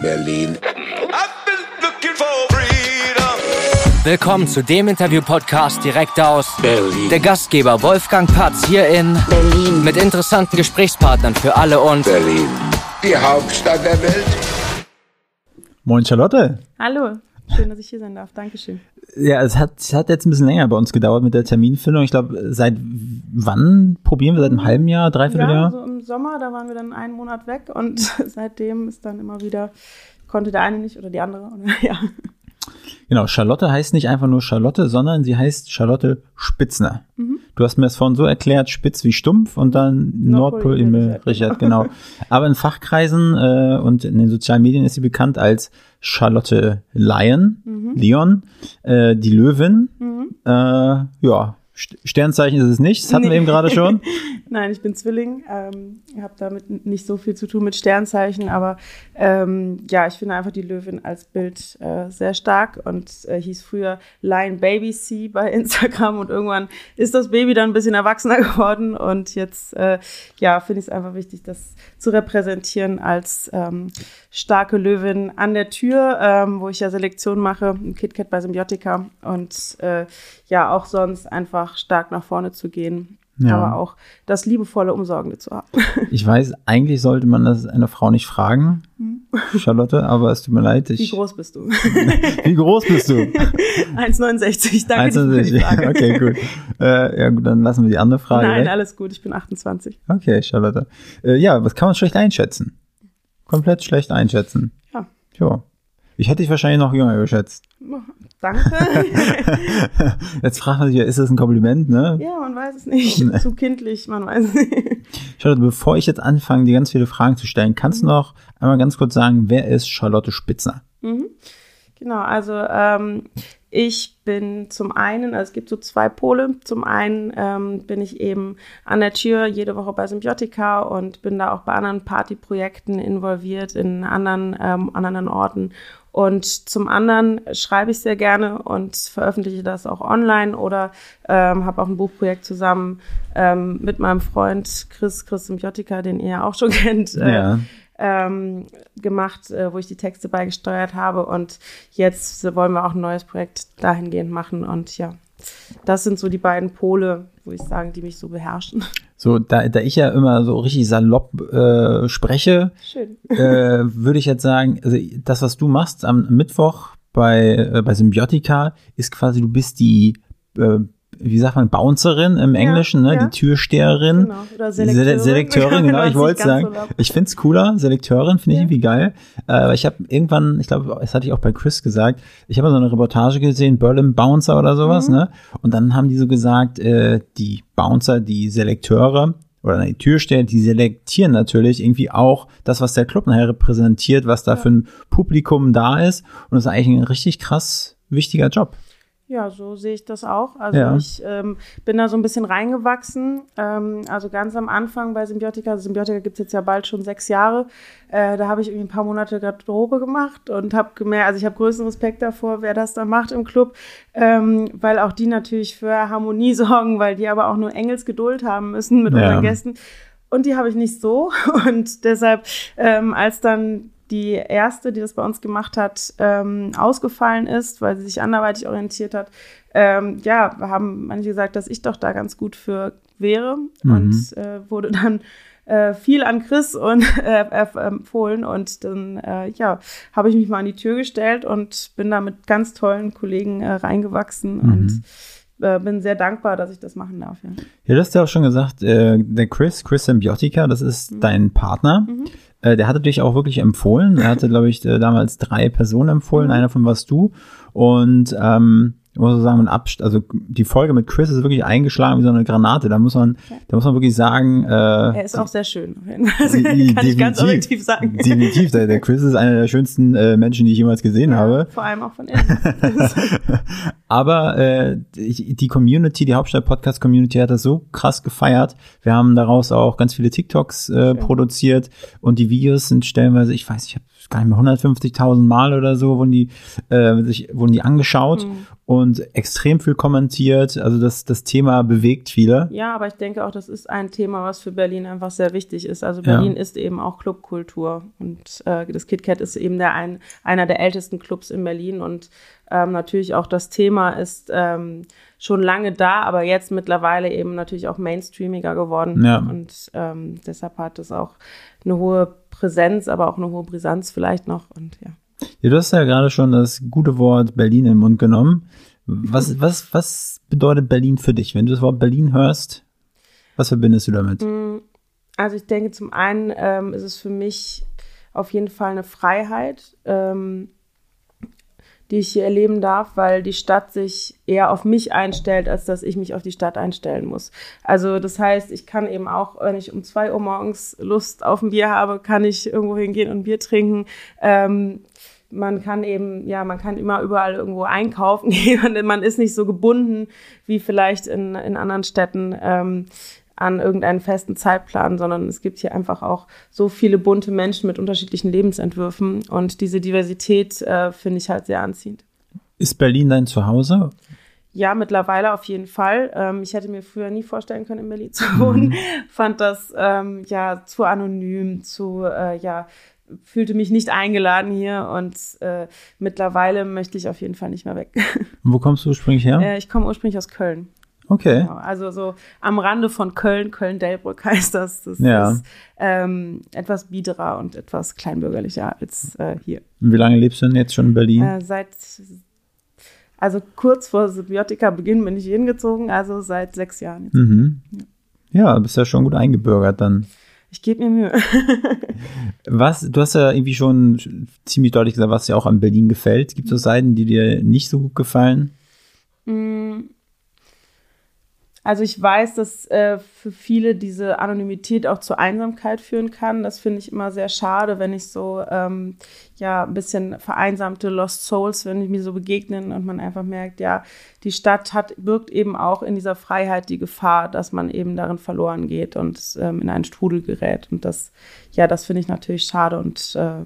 Berlin. Willkommen zu dem Interview-Podcast direkt aus Berlin. der Gastgeber Wolfgang Patz hier in Berlin. mit interessanten Gesprächspartnern für alle und Berlin. Die Hauptstadt der Welt. Moin Charlotte. Hallo, schön, dass ich hier sein darf. Dankeschön. Ja, es hat, es hat jetzt ein bisschen länger bei uns gedauert mit der Terminfindung. Ich glaube, seit wann probieren wir? Seit einem halben Jahr, dreiviertel Ja, Jahr? so im Sommer, da waren wir dann einen Monat weg und seitdem ist dann immer wieder, konnte der eine nicht oder die andere. Oder, ja. Genau, Charlotte heißt nicht einfach nur Charlotte, sondern sie heißt Charlotte Spitzner. Mhm. Du hast mir das vorhin so erklärt, spitz wie stumpf und dann Nordpol Nordpol im Richard. Genau. Aber in Fachkreisen äh, und in den sozialen Medien ist sie bekannt als Charlotte Lion, Mhm. Leon, äh, die Löwin. Äh, ja, Sternzeichen ist es nicht, das hatten wir Nee. eben gerade schon. Nein, ich bin Zwilling. Ähm, ich habe damit nicht so viel zu tun mit Sternzeichen, aber ähm, ja, ich finde einfach die Löwin als Bild äh, sehr stark und äh, hieß früher Lion Baby C bei Instagram und irgendwann ist das Baby dann ein bisschen erwachsener geworden und jetzt äh, ja finde ich es einfach wichtig, das zu repräsentieren als ähm, starke Löwin an der Tür, ähm, wo ich ja Selektion mache, im KitKat bei Symbiotika und äh, ja auch sonst einfach stark nach vorne zu gehen Ja. aber auch das liebevolle Umsorgende zu haben. Ich weiß, eigentlich sollte man das einer Frau nicht fragen, Charlotte, aber es tut mir leid. Wie Ich, groß bist du? wie groß bist du? 1,69. Danke dir für die 1,60. Frage. Okay, gut. Äh, ja, gut, dann lassen wir die andere Frage Nein, weg. alles gut. Ich bin 28. Okay, Charlotte. Äh, ja, was kann man schlecht einschätzen? Komplett schlecht einschätzen. Ja. Jo. Ich hätte dich wahrscheinlich noch jünger geschätzt. Danke. Jetzt fragt man sich ja, ist das ein Kompliment, ne? ja, man weiß es nicht. Zu kindlich, man weiß es nicht. Charlotte, bevor ich jetzt anfange, dir ganz viele Fragen zu stellen, kannst du noch einmal ganz kurz sagen, wer ist Charlotte Spitzner? Genau, also ähm, ich bin zum einen, also es gibt so zwei Pole. Zum einen ähm, bin ich eben an der Tür jede Woche bei Symbiotika und bin da auch bei anderen Partyprojekten involviert in anderen, ähm, an anderen Orten. Und zum anderen schreibe ich sehr gerne und veröffentliche das auch online oder ähm, habe auch ein Buchprojekt zusammen ähm, mit meinem Freund Chris, Chris Symbiotika, den ihr ja auch schon kennt. äh, Ja. Ähm, gemacht, äh, wo ich die Texte beigesteuert habe. Und jetzt wollen wir auch ein neues Projekt dahingehend machen. Und ja, das sind so die beiden Pole, wo ich sagen, die mich so beherrschen. So, da, da ich ja immer so richtig salopp äh, spreche, äh, würde ich jetzt sagen, also das, was du machst am Mittwoch bei, äh, bei Symbiotika, ist quasi, du bist die, äh, wie sagt man, Bouncerin im Englischen, ne? ja. die Türsteherin. Genau. Oder Die Sele- Selekteurin. Selekteurin, genau, ich wollte sagen. so ich find's cooler, Selekteurin finde ich Ja. irgendwie geil. Äh, aber ich habe irgendwann, ich glaube, das hatte ich auch bei Chris gesagt, ich habe so eine Reportage gesehen, Berlin Bouncer oder sowas, Mhm. ne? Und dann haben die so gesagt, äh, die Bouncer, die Selekteure oder die Türsteher, die selektieren natürlich irgendwie auch das, was der Club nachher repräsentiert, was da für ein Publikum da ist. Und das ist eigentlich ein richtig krass wichtiger Job. Ja, so sehe ich das auch. Also Ja. ich ähm, bin da so ein bisschen reingewachsen. Ähm, also ganz am Anfang bei Symbiotika, also Symbiotika gibt's jetzt ja bald schon sechs Jahre. Äh, da habe ich irgendwie ein paar Monate Garderobe gemacht und habe gemerkt, also ich habe größten Respekt davor, wer das da macht im Club, ähm, weil auch die natürlich für Harmonie sorgen, weil die aber auch nur Engelsgeduld haben müssen mit Ja. unseren Gästen. Und die habe ich nicht so. Und deshalb, ähm, als dann die erste, die das bei uns gemacht hat, ähm, ausgefallen ist, weil sie sich anderweitig orientiert hat, ähm, ja, haben manche gesagt, dass ich doch da ganz gut für wäre und äh, wurde dann äh, viel an Chris und äh, empfohlen und dann äh, ja habe ich mich mal an die Tür gestellt und bin da mit ganz tollen Kollegen äh, reingewachsen und äh, bin sehr dankbar, dass ich das machen darf. Ja. Ja, du hast ja auch schon gesagt, der Chris, Chris Symbiotica, das ist dein Partner. Äh, der hatte dich auch wirklich empfohlen. Er hatte, glaube ich, äh, damals drei Personen empfohlen. Einer von warst du. Und ähm, muss so sagen, Abst also die Folge mit Chris ist wirklich eingeschlagen wie so eine Granate. Da muss man, da muss man wirklich sagen, äh, Er ist auch sehr schön. Das die- kann ich ganz definitiv- objektiv sagen. Definitiv, der, der Chris ist einer der schönsten äh, Menschen, die ich jemals gesehen habe. Vor allem auch von innen. Aber äh, die die Community, die Hauptstadt-Podcast-Community hat das so krass gefeiert. Wir haben daraus auch ganz viele TikToks äh, produziert und die Videos sind stellenweise, ich weiß, ich habe gar nicht mehr 150.000 Mal oder so wurden die äh, sich wurden die angeschaut Mhm. und extrem viel kommentiert. Also das das Thema bewegt viele. Ja, aber ich denke auch, das ist ein Thema, was für Berlin einfach sehr wichtig ist. Also Ja. Berlin ist eben auch Clubkultur und äh, das KitKat ist eben der ein, einer der ältesten Clubs in Berlin und ähm, natürlich auch das Thema ist ähm, schon lange da, aber jetzt mittlerweile eben natürlich auch mainstreamiger geworden Ja. und ähm, deshalb hat es auch eine hohe Präsenz, aber auch eine hohe Brisanz vielleicht noch und ja. Ja, du hast ja gerade schon das gute Wort Berlin in den Mund genommen. Was was was bedeutet Berlin für dich, wenn du das Wort Berlin hörst? Was verbindest du damit? Also ich denke, zum einen ähm, ist es für mich auf jeden Fall eine Freiheit, ähm, die ich hier erleben darf, weil die Stadt sich eher auf mich einstellt, als dass ich mich auf die Stadt einstellen muss. Also das heißt, ich kann eben auch, wenn ich um zwei Uhr morgens Lust auf ein Bier habe, kann ich irgendwo hingehen und ein Bier trinken. Ähm, man kann eben, ja, man kann immer überall irgendwo einkaufen gehen und man ist nicht so gebunden wie vielleicht in, in anderen Städten ähm, an irgendeinen festen Zeitplan, sondern es gibt hier einfach auch so viele bunte Menschen mit unterschiedlichen Lebensentwürfen und diese Diversität äh, finde ich halt sehr anziehend. Ist Berlin dein Zuhause? Ja, mittlerweile auf jeden Fall. Ähm, ich hätte mir früher nie vorstellen können, in Berlin zu wohnen. Fand das ähm, ja zu anonym, zu äh, ja fühlte mich nicht eingeladen hier und äh, mittlerweile möchte ich auf jeden Fall nicht mehr weg. Wo kommst du ursprünglich her? äh, ich komme ursprünglich aus Köln. Okay. Genau, also so am Rande von Köln, Köln-Delbrück heißt das. Das Ja. ist ähm, etwas biederer und etwas kleinbürgerlicher als äh, hier. Und wie lange lebst du denn jetzt schon in Berlin? Äh, seit, also kurz vor Symbiotika-Beginn bin ich hier hingezogen, also seit sechs Jahren jetzt. Mhm. Ja, du bist ja schon gut eingebürgert dann. Ich gebe mir Mühe. Was, du hast ja irgendwie schon ziemlich deutlich gesagt, was dir auch an Berlin gefällt. Gibt es so Seiten, die dir nicht so gut gefallen? Also ich weiß, dass äh, für viele diese Anonymität auch zur Einsamkeit führen kann. Das finde ich immer sehr schade, wenn ich so ähm, ja ein bisschen vereinsamte Lost Souls, wenn die mir so begegnen und man einfach merkt, ja, die Stadt hat birgt eben auch in dieser Freiheit die Gefahr, dass man eben darin verloren geht und ähm, in einen Strudel gerät. Und das, ja, das finde ich natürlich schade und äh,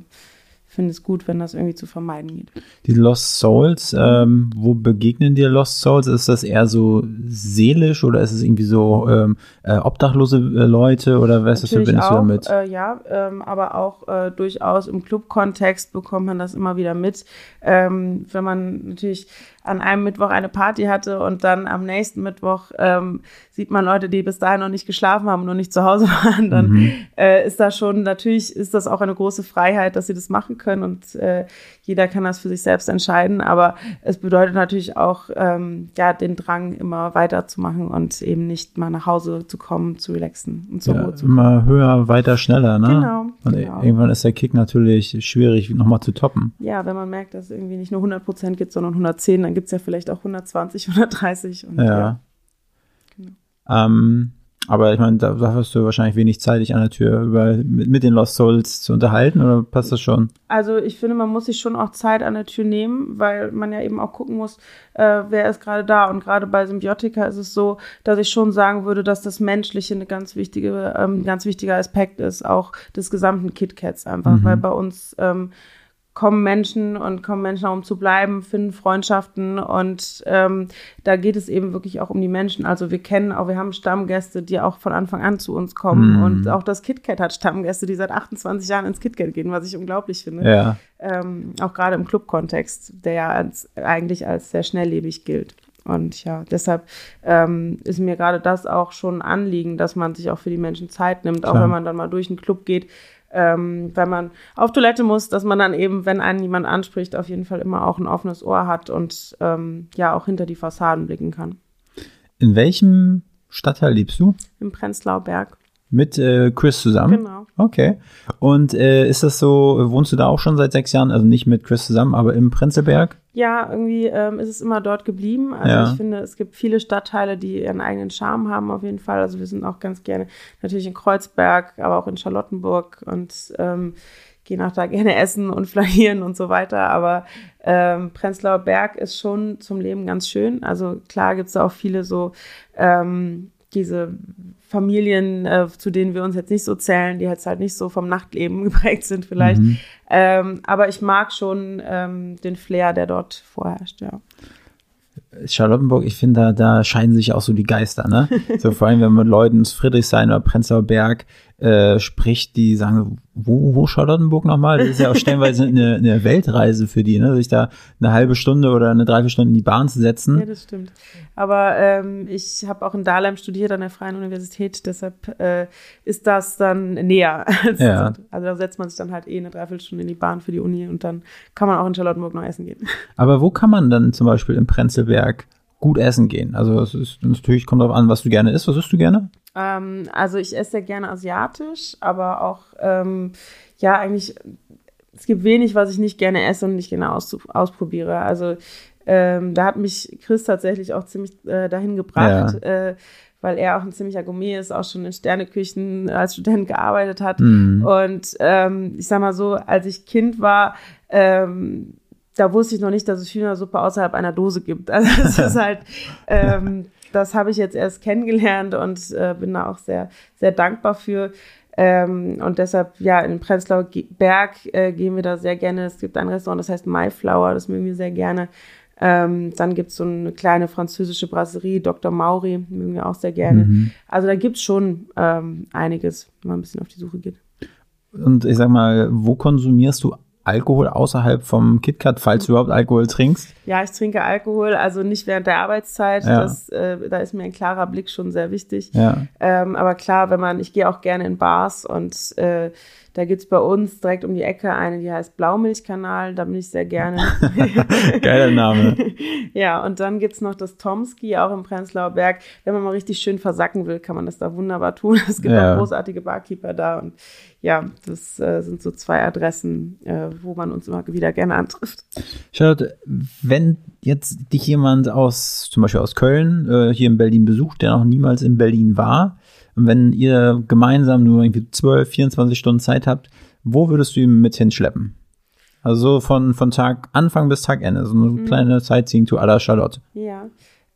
finde es gut, wenn das irgendwie zu vermeiden geht. Die Lost Souls, ähm, wo begegnen dir Lost Souls? Ist das eher so seelisch oder ist es irgendwie so ähm, äh, obdachlose äh, Leute oder was Natürlich verbindest du auch, damit? Äh, ja, ähm, aber auch äh, durchaus im Club-Kontext bekommt man das immer wieder mit. Ähm, wenn man natürlich an einem Mittwoch eine Party hatte und dann am nächsten Mittwoch ähm, sieht man Leute, die bis dahin noch nicht geschlafen haben und noch nicht zu Hause waren, dann Mhm. äh, ist das schon, natürlich ist das auch eine große Freiheit, dass sie das machen können und äh, jeder kann das für sich selbst entscheiden, aber es bedeutet natürlich auch, ähm, ja, den Drang immer weiterzumachen und eben nicht mal nach Hause zu kommen, zu relaxen und zur Ja, Ruhe zu kommen. immer höher, weiter, schneller, ne? Genau, Und genau. irgendwann ist der Kick natürlich schwierig, nochmal zu toppen. Ja, wenn man merkt, dass es irgendwie nicht nur 100 Prozent gibt, sondern 110, dann gibt's ja vielleicht auch 120, 130. Und, Ja. Genau. Ähm, aber ich meine, da, da hast du wahrscheinlich wenig Zeit, dich an der Tür über, mit, mit den Lost Souls zu unterhalten, oder passt das schon? Also ich finde, man muss sich schon auch Zeit an der Tür nehmen, weil man ja eben auch gucken muss, äh, wer ist gerade da. Und gerade bei Symbiotika ist es so, dass ich schon sagen würde, dass das Menschliche eine ganz wichtige, ähm, ganz wichtiger Aspekt ist, auch des gesamten KitKats einfach, weil bei uns ähm, kommen Menschen und kommen Menschen auch um zu bleiben, finden Freundschaften und ähm, da geht es eben wirklich auch um die Menschen. Also wir kennen auch, wir haben Stammgäste, die auch von Anfang an zu uns kommen Mhm. und auch das KitKat hat Stammgäste, die seit 28 Jahren ins KitKat gehen, was ich unglaublich finde. Ja. Ähm, auch gerade im Club-Kontext, der ja als, eigentlich als sehr schnelllebig gilt. Und ja, deshalb ähm, ist mir gerade das auch schon ein Anliegen, dass man sich auch für die Menschen Zeit nimmt, auch Klar. wenn man dann mal durch den Club geht, ähm, wenn man auf Toilette muss, dass man dann eben, wenn einen jemand anspricht, auf jeden Fall immer auch ein offenes Ohr hat und ähm, ja auch hinter die Fassaden blicken kann. In welchem Stadtteil lebst du? Im Prenzlauer Berg. Mit äh, Chris zusammen? Genau. Okay. Und äh, ist das so, wohnst du da auch schon seit sechs Jahren? Also nicht mit Chris zusammen, aber im Prenzlberg? Ja, irgendwie ähm, ist es immer dort geblieben. Also Ja. ich finde, es gibt viele Stadtteile, die ihren eigenen Charme haben auf jeden Fall. Also wir sind auch ganz gerne natürlich in Kreuzberg, aber auch in Charlottenburg und ähm, gehen auch da gerne essen und flanieren und so weiter. Aber ähm, Prenzlauer Berg ist schon zum Leben ganz schön. Also klar gibt's da auch viele so ähm, diese Familien, äh, zu denen wir uns jetzt nicht so zählen, die jetzt halt nicht so vom Nachtleben geprägt sind vielleicht. Mhm. Ähm, aber ich mag schon ähm, den Flair, der dort vorherrscht, ja. Charlottenburg, ich finde, da, da scheiden sich auch so die Geister, ne? So vor allem, wenn man mit Leuten ins Friedrichshain oder Prenzlauer Berg äh, spricht, die sagen, wo, wo Charlottenburg nochmal? Das ist ja auch stellenweise eine, eine Weltreise für die, ne? Sich da eine halbe Stunde oder eine Dreiviertelstunde in die Bahn zu setzen. Ja, das stimmt. Aber ähm, ich habe auch in Dahlheim studiert an der Freien Universität, deshalb äh, ist das dann näher. ja. Also da setzt man sich dann halt eh eine Dreiviertelstunde in die Bahn für die Uni und dann kann man auch in Charlottenburg noch essen gehen. Aber wo kann man dann zum Beispiel im Prenzlberg gut essen gehen? Also es ist natürlich kommt darauf an, was du gerne isst. Was isst du gerne? Ähm, also ich esse sehr gerne asiatisch, aber auch ähm, ja eigentlich es gibt wenig, was ich nicht gerne esse und nicht gerne aus, ausprobiere. Also ähm, da hat mich Chris tatsächlich auch ziemlich äh, dahin gebracht, ja. äh, weil er auch ein ziemlicher Gourmet ist, auch schon in Sterneküchen als Student gearbeitet hat. Mhm. Und ähm, ich sag mal so, als ich Kind war, ähm, da wusste ich noch nicht, dass es Hühnersuppe außerhalb einer Dose gibt. Also es ist halt, ähm, das habe ich jetzt erst kennengelernt und äh, bin da auch sehr, sehr dankbar für. Ähm, und deshalb, ja, in Prenzlauer Berg äh, gehen wir da sehr gerne. Es gibt ein Restaurant, das heißt My Flower, das mögen wir sehr gerne. Ähm, dann gibt es so eine kleine französische Brasserie, Dr. Mauri, mögen wir auch sehr gerne. Mhm. Also da gibt es schon ähm, einiges, wenn man ein bisschen auf die Suche geht. Und ich sag mal, wo konsumierst du Alkohol außerhalb vom KitKat, falls du überhaupt Alkohol trinkst? Ja, ich trinke Alkohol, also nicht während der Arbeitszeit. Ja. Das, äh, da ist mir ein klarer Blick schon sehr wichtig. Ja. Ähm, aber klar, wenn man, ich gehe auch gerne in Bars und äh, da gibt's bei uns direkt um die Ecke eine, die heißt Blaumilchkanal, da bin ich sehr gerne. Geiler Name. ja, und dann gibt's noch das Tomski, auch im Prenzlauer Berg. Wenn man mal richtig schön versacken will, kann man das da wunderbar tun. Es gibt ja. auch großartige Barkeeper da und ja, das äh, sind so zwei Adressen, äh, wo man uns immer wieder gerne antrifft. Charlotte, wenn jetzt dich jemand aus, zum Beispiel aus Köln, äh, hier in Berlin besucht, der noch niemals in Berlin war, wenn ihr gemeinsam nur irgendwie 12, 24 Stunden Zeit habt, wo würdest du ihn mit hinschleppen? Also von, von Tag Anfang bis Tag Ende, so eine mhm. kleine Sightseeing-Tour à la Charlotte. Ja,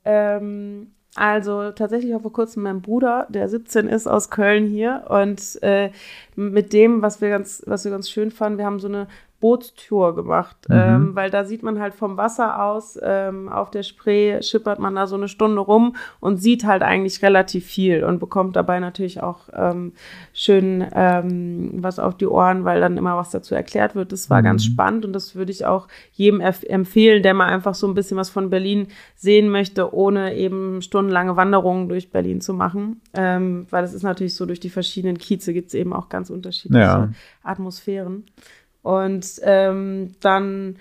ähm, also tatsächlich auch vor kurzem mein Bruder, der 17 ist, aus Köln hier und äh, mit dem, was wir ganz, was wir ganz schön fanden, wir haben so eine Bootstour gemacht, mhm. ähm, weil da sieht man halt vom Wasser aus, ähm, auf der Spree schippert man da so eine Stunde rum und sieht halt eigentlich relativ viel und bekommt dabei natürlich auch ähm, schön ähm, was auf die Ohren, weil dann immer was dazu erklärt wird. Das war mhm. ganz spannend und das würde ich auch jedem empfehlen, der mal einfach so ein bisschen was von Berlin sehen möchte, ohne eben stundenlange Wanderungen durch Berlin zu machen, ähm, weil es ist natürlich so, durch die verschiedenen Kieze gibt es eben auch ganz unterschiedliche ja. Atmosphären. Und ähm, dann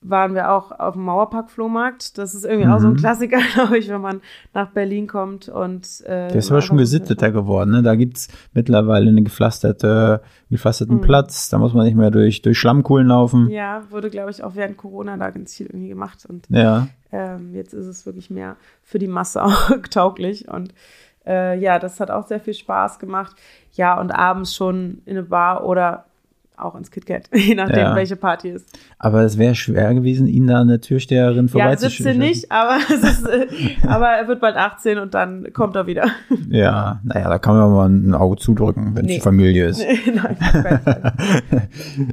waren wir auch auf dem Mauerpark-Flohmarkt. Das ist irgendwie mhm. auch so ein mhm. Klassiker, glaube ich, wenn man nach Berlin kommt. Und, äh, Der ist aber schon gesitteter geworden. Ne? Da gibt's mittlerweile einen gepflasterte, gepflasterten mhm. Platz. Da muss man nicht mehr durch, durch Schlammkuhlen laufen. Ja, wurde, glaube ich, auch während Corona da ganz viel irgendwie gemacht. Und ja. ähm, jetzt ist es wirklich mehr für die Masse auch tauglich. Und äh, ja, das hat auch sehr viel Spaß gemacht. Ja, und abends schon in eine Bar oder auch ins KitKat, je nachdem, ja. welche Party ist. Aber es wäre schwer gewesen, ihn da an der Türsteherin vorbeizuschicken. Ja, 17 nicht, aber, ist, äh, aber er wird bald 18 und dann kommt er wieder. Ja, naja, da kann man mal ein Auge zudrücken, wenn es die Familie ist. Nein,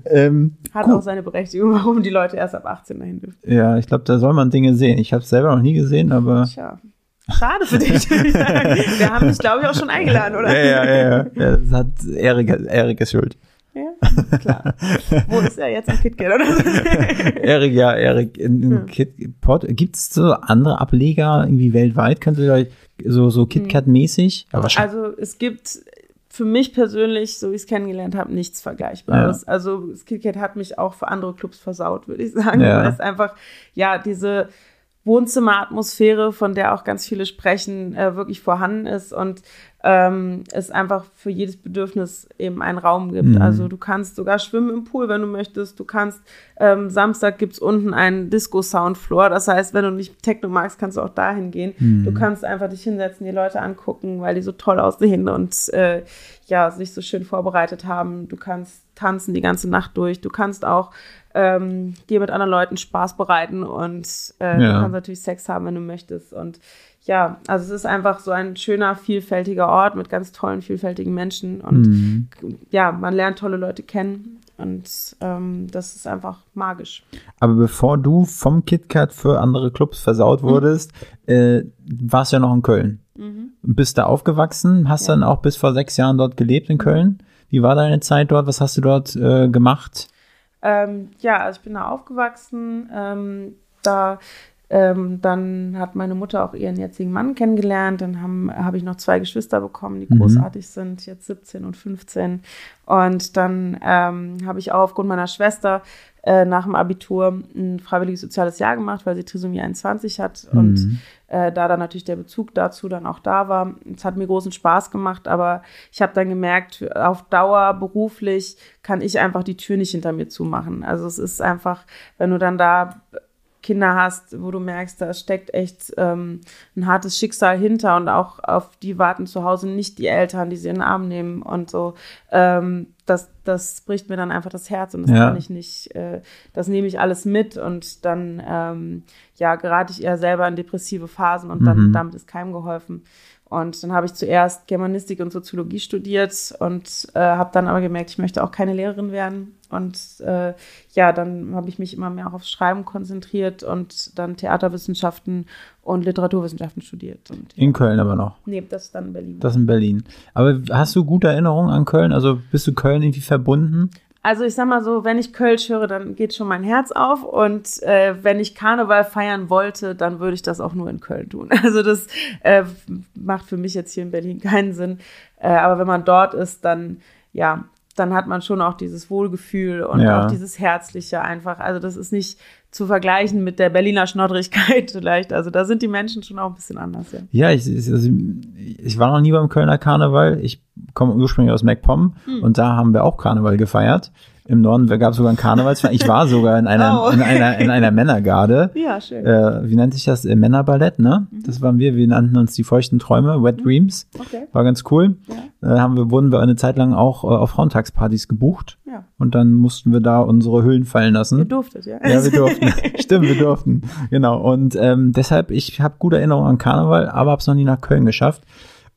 ähm, Hat gut. auch seine Berechtigung, warum die Leute erst ab 18 dahin dürfen. Ja, ich glaube, da soll man Dinge sehen. Ich habe es selber noch nie gesehen, aber... Tja. Schade für dich. Wir haben dich, glaube ich, auch schon eingeladen, oder? Ja, ja, ja. ja. Das hat Erik, Erik ist schuld. Ja, klar. Wo ist er jetzt im KitKat oder so? Erik, ja, Erik, in, in ja. KitPod. Gibt es so andere Ableger irgendwie weltweit? Könnt ihr euch so, so KitKat-mäßig? Also es gibt für mich persönlich, so wie ich es kennengelernt habe, nichts Vergleichbares. Ja. Also das KitKat hat mich auch für andere Clubs versaut, würde ich sagen. Ja. Weil es einfach, ja, diese Wohnzimmeratmosphäre, von der auch ganz viele sprechen, äh, wirklich vorhanden ist und ähm, es einfach für jedes Bedürfnis eben einen Raum gibt. Mhm. Also du kannst sogar schwimmen im Pool, wenn du möchtest. Du kannst, ähm, Samstag gibt's unten einen Disco-Soundfloor. Das heißt, wenn du nicht Techno magst, kannst du auch dahin gehen. Mhm. Du kannst einfach dich hinsetzen, die Leute angucken, weil die so toll aussehen und äh, ja, sich so schön vorbereitet haben. Du kannst tanzen die ganze Nacht durch. Du kannst auch ähm, dir mit anderen Leuten Spaß bereiten und äh, Ja. du kannst natürlich Sex haben, wenn du möchtest. Und ja, also es ist einfach so ein schöner, vielfältiger Ort mit ganz tollen, vielfältigen Menschen. Und Mhm. ja, man lernt tolle Leute kennen und ähm, das ist einfach magisch. Aber bevor du vom KitKat für andere Clubs versaut Mhm. wurdest, äh, warst du ja noch in Köln. Bist da aufgewachsen, hast dann auch bis vor sechs Jahren dort gelebt in Köln. Wie war deine Zeit dort? Was hast du dort äh, gemacht? Ähm, ja, also ich bin da aufgewachsen. Ähm, da ähm, dann hat meine Mutter auch ihren jetzigen Mann kennengelernt. Dann habe hab ich noch zwei Geschwister bekommen, die Mhm. großartig sind, jetzt 17 und 15. Und dann ähm, habe ich auch aufgrund meiner Schwester äh, nach dem Abitur ein freiwilliges soziales Jahr gemacht, weil sie Trisomie 21 hat Mhm. und äh, da dann natürlich der Bezug dazu dann auch da war. Es hat mir großen Spaß gemacht, aber ich habe dann gemerkt, auf Dauer beruflich kann ich einfach die Tür nicht hinter mir zumachen. Also es ist einfach, wenn du dann da Kinder hast, wo du merkst, da steckt echt ähm, ein hartes Schicksal hinter und auch auf die warten zu Hause nicht die Eltern, die sie in den Arm nehmen und so. Ähm, das, das bricht mir dann einfach das Herz und das Ja. kann ich nicht, äh, das nehme ich alles mit und dann, ähm, ja, gerate ich eher selber in depressive Phasen und dann Mhm. damit ist keinem geholfen. Und dann habe ich zuerst Germanistik und Soziologie studiert und äh, habe dann aber gemerkt, ich möchte auch keine Lehrerin werden. Und äh, ja, dann habe ich mich immer mehr auch aufs Schreiben konzentriert und dann Theaterwissenschaften und Literaturwissenschaften studiert. Und, In Köln aber noch. nee, das ist dann in Berlin. Das in Berlin. Aber hast du gute Erinnerungen an Köln? Also bist du Köln irgendwie verbunden? Also ich sag mal so, wenn ich Kölsch höre, dann geht schon mein Herz auf. Und äh, wenn ich Karneval feiern wollte, dann würde ich das auch nur in Köln tun. Also das äh, macht für mich jetzt hier in Berlin keinen Sinn. Äh, aber wenn man dort ist, dann ja, dann hat man schon auch dieses Wohlgefühl und Ja. auch dieses Herzliche einfach. Also das ist nicht zu vergleichen mit der Berliner Schnoddrigkeit vielleicht. Also da sind die Menschen schon auch ein bisschen anders, ja. Ja, ich, also ich war noch nie beim Kölner Karneval. Ich komme ursprünglich aus MacPom Hm. und da haben wir auch Karneval gefeiert. Im Norden gab es sogar einen Karnevalsverein. Ich war sogar in einer, Oh. in einer, in einer Männergarde. Ja, schön. Äh, wie nennt sich das? Äh, Männerballett, ne? Mhm. Das waren wir. Wir nannten uns die feuchten Träume, Wet Dreams. Okay. War ganz cool. Äh, haben wir, wurden wir eine Zeit lang auch äh, auf Frauentagspartys gebucht. Ja. Und dann mussten wir da unsere Hüllen fallen lassen. Ihr durftet, ja. Ja, wir durften. Stimmt, wir durften. Genau. Und ähm, deshalb, ich habe gute Erinnerungen an Karneval, aber habe es noch nie nach Köln geschafft.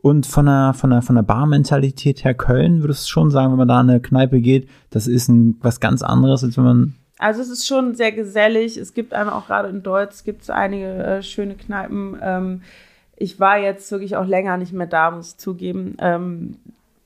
Und von der, von der, von der Barmentalität her Köln würdest du schon sagen, wenn man da in eine Kneipe geht, das ist ein, was ganz anderes, als wenn man. Also es ist schon sehr gesellig. Es gibt einem auch gerade in Deutsch gibt es einige äh, schöne Kneipen. Ähm, ich war jetzt wirklich auch länger nicht mehr da, muss ich zugeben. Ähm,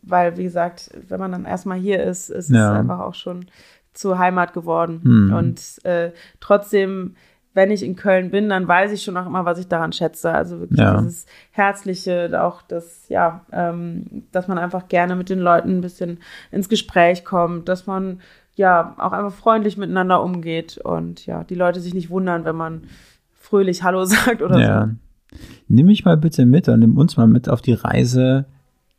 weil, wie gesagt, wenn man dann erstmal hier ist, ist Ja. es einfach auch schon zur Heimat geworden. Hm. Und äh, trotzdem, wenn ich in Köln bin, dann weiß ich schon auch immer, was ich daran schätze. Also wirklich Ja. dieses Herzliche, auch das, ja, ähm, dass man einfach gerne mit den Leuten ein bisschen ins Gespräch kommt, dass man ja auch einfach freundlich miteinander umgeht und ja, die Leute sich nicht wundern, wenn man fröhlich Hallo sagt oder ja. so. Nimm mich mal bitte mit und nimm uns mal mit auf die Reise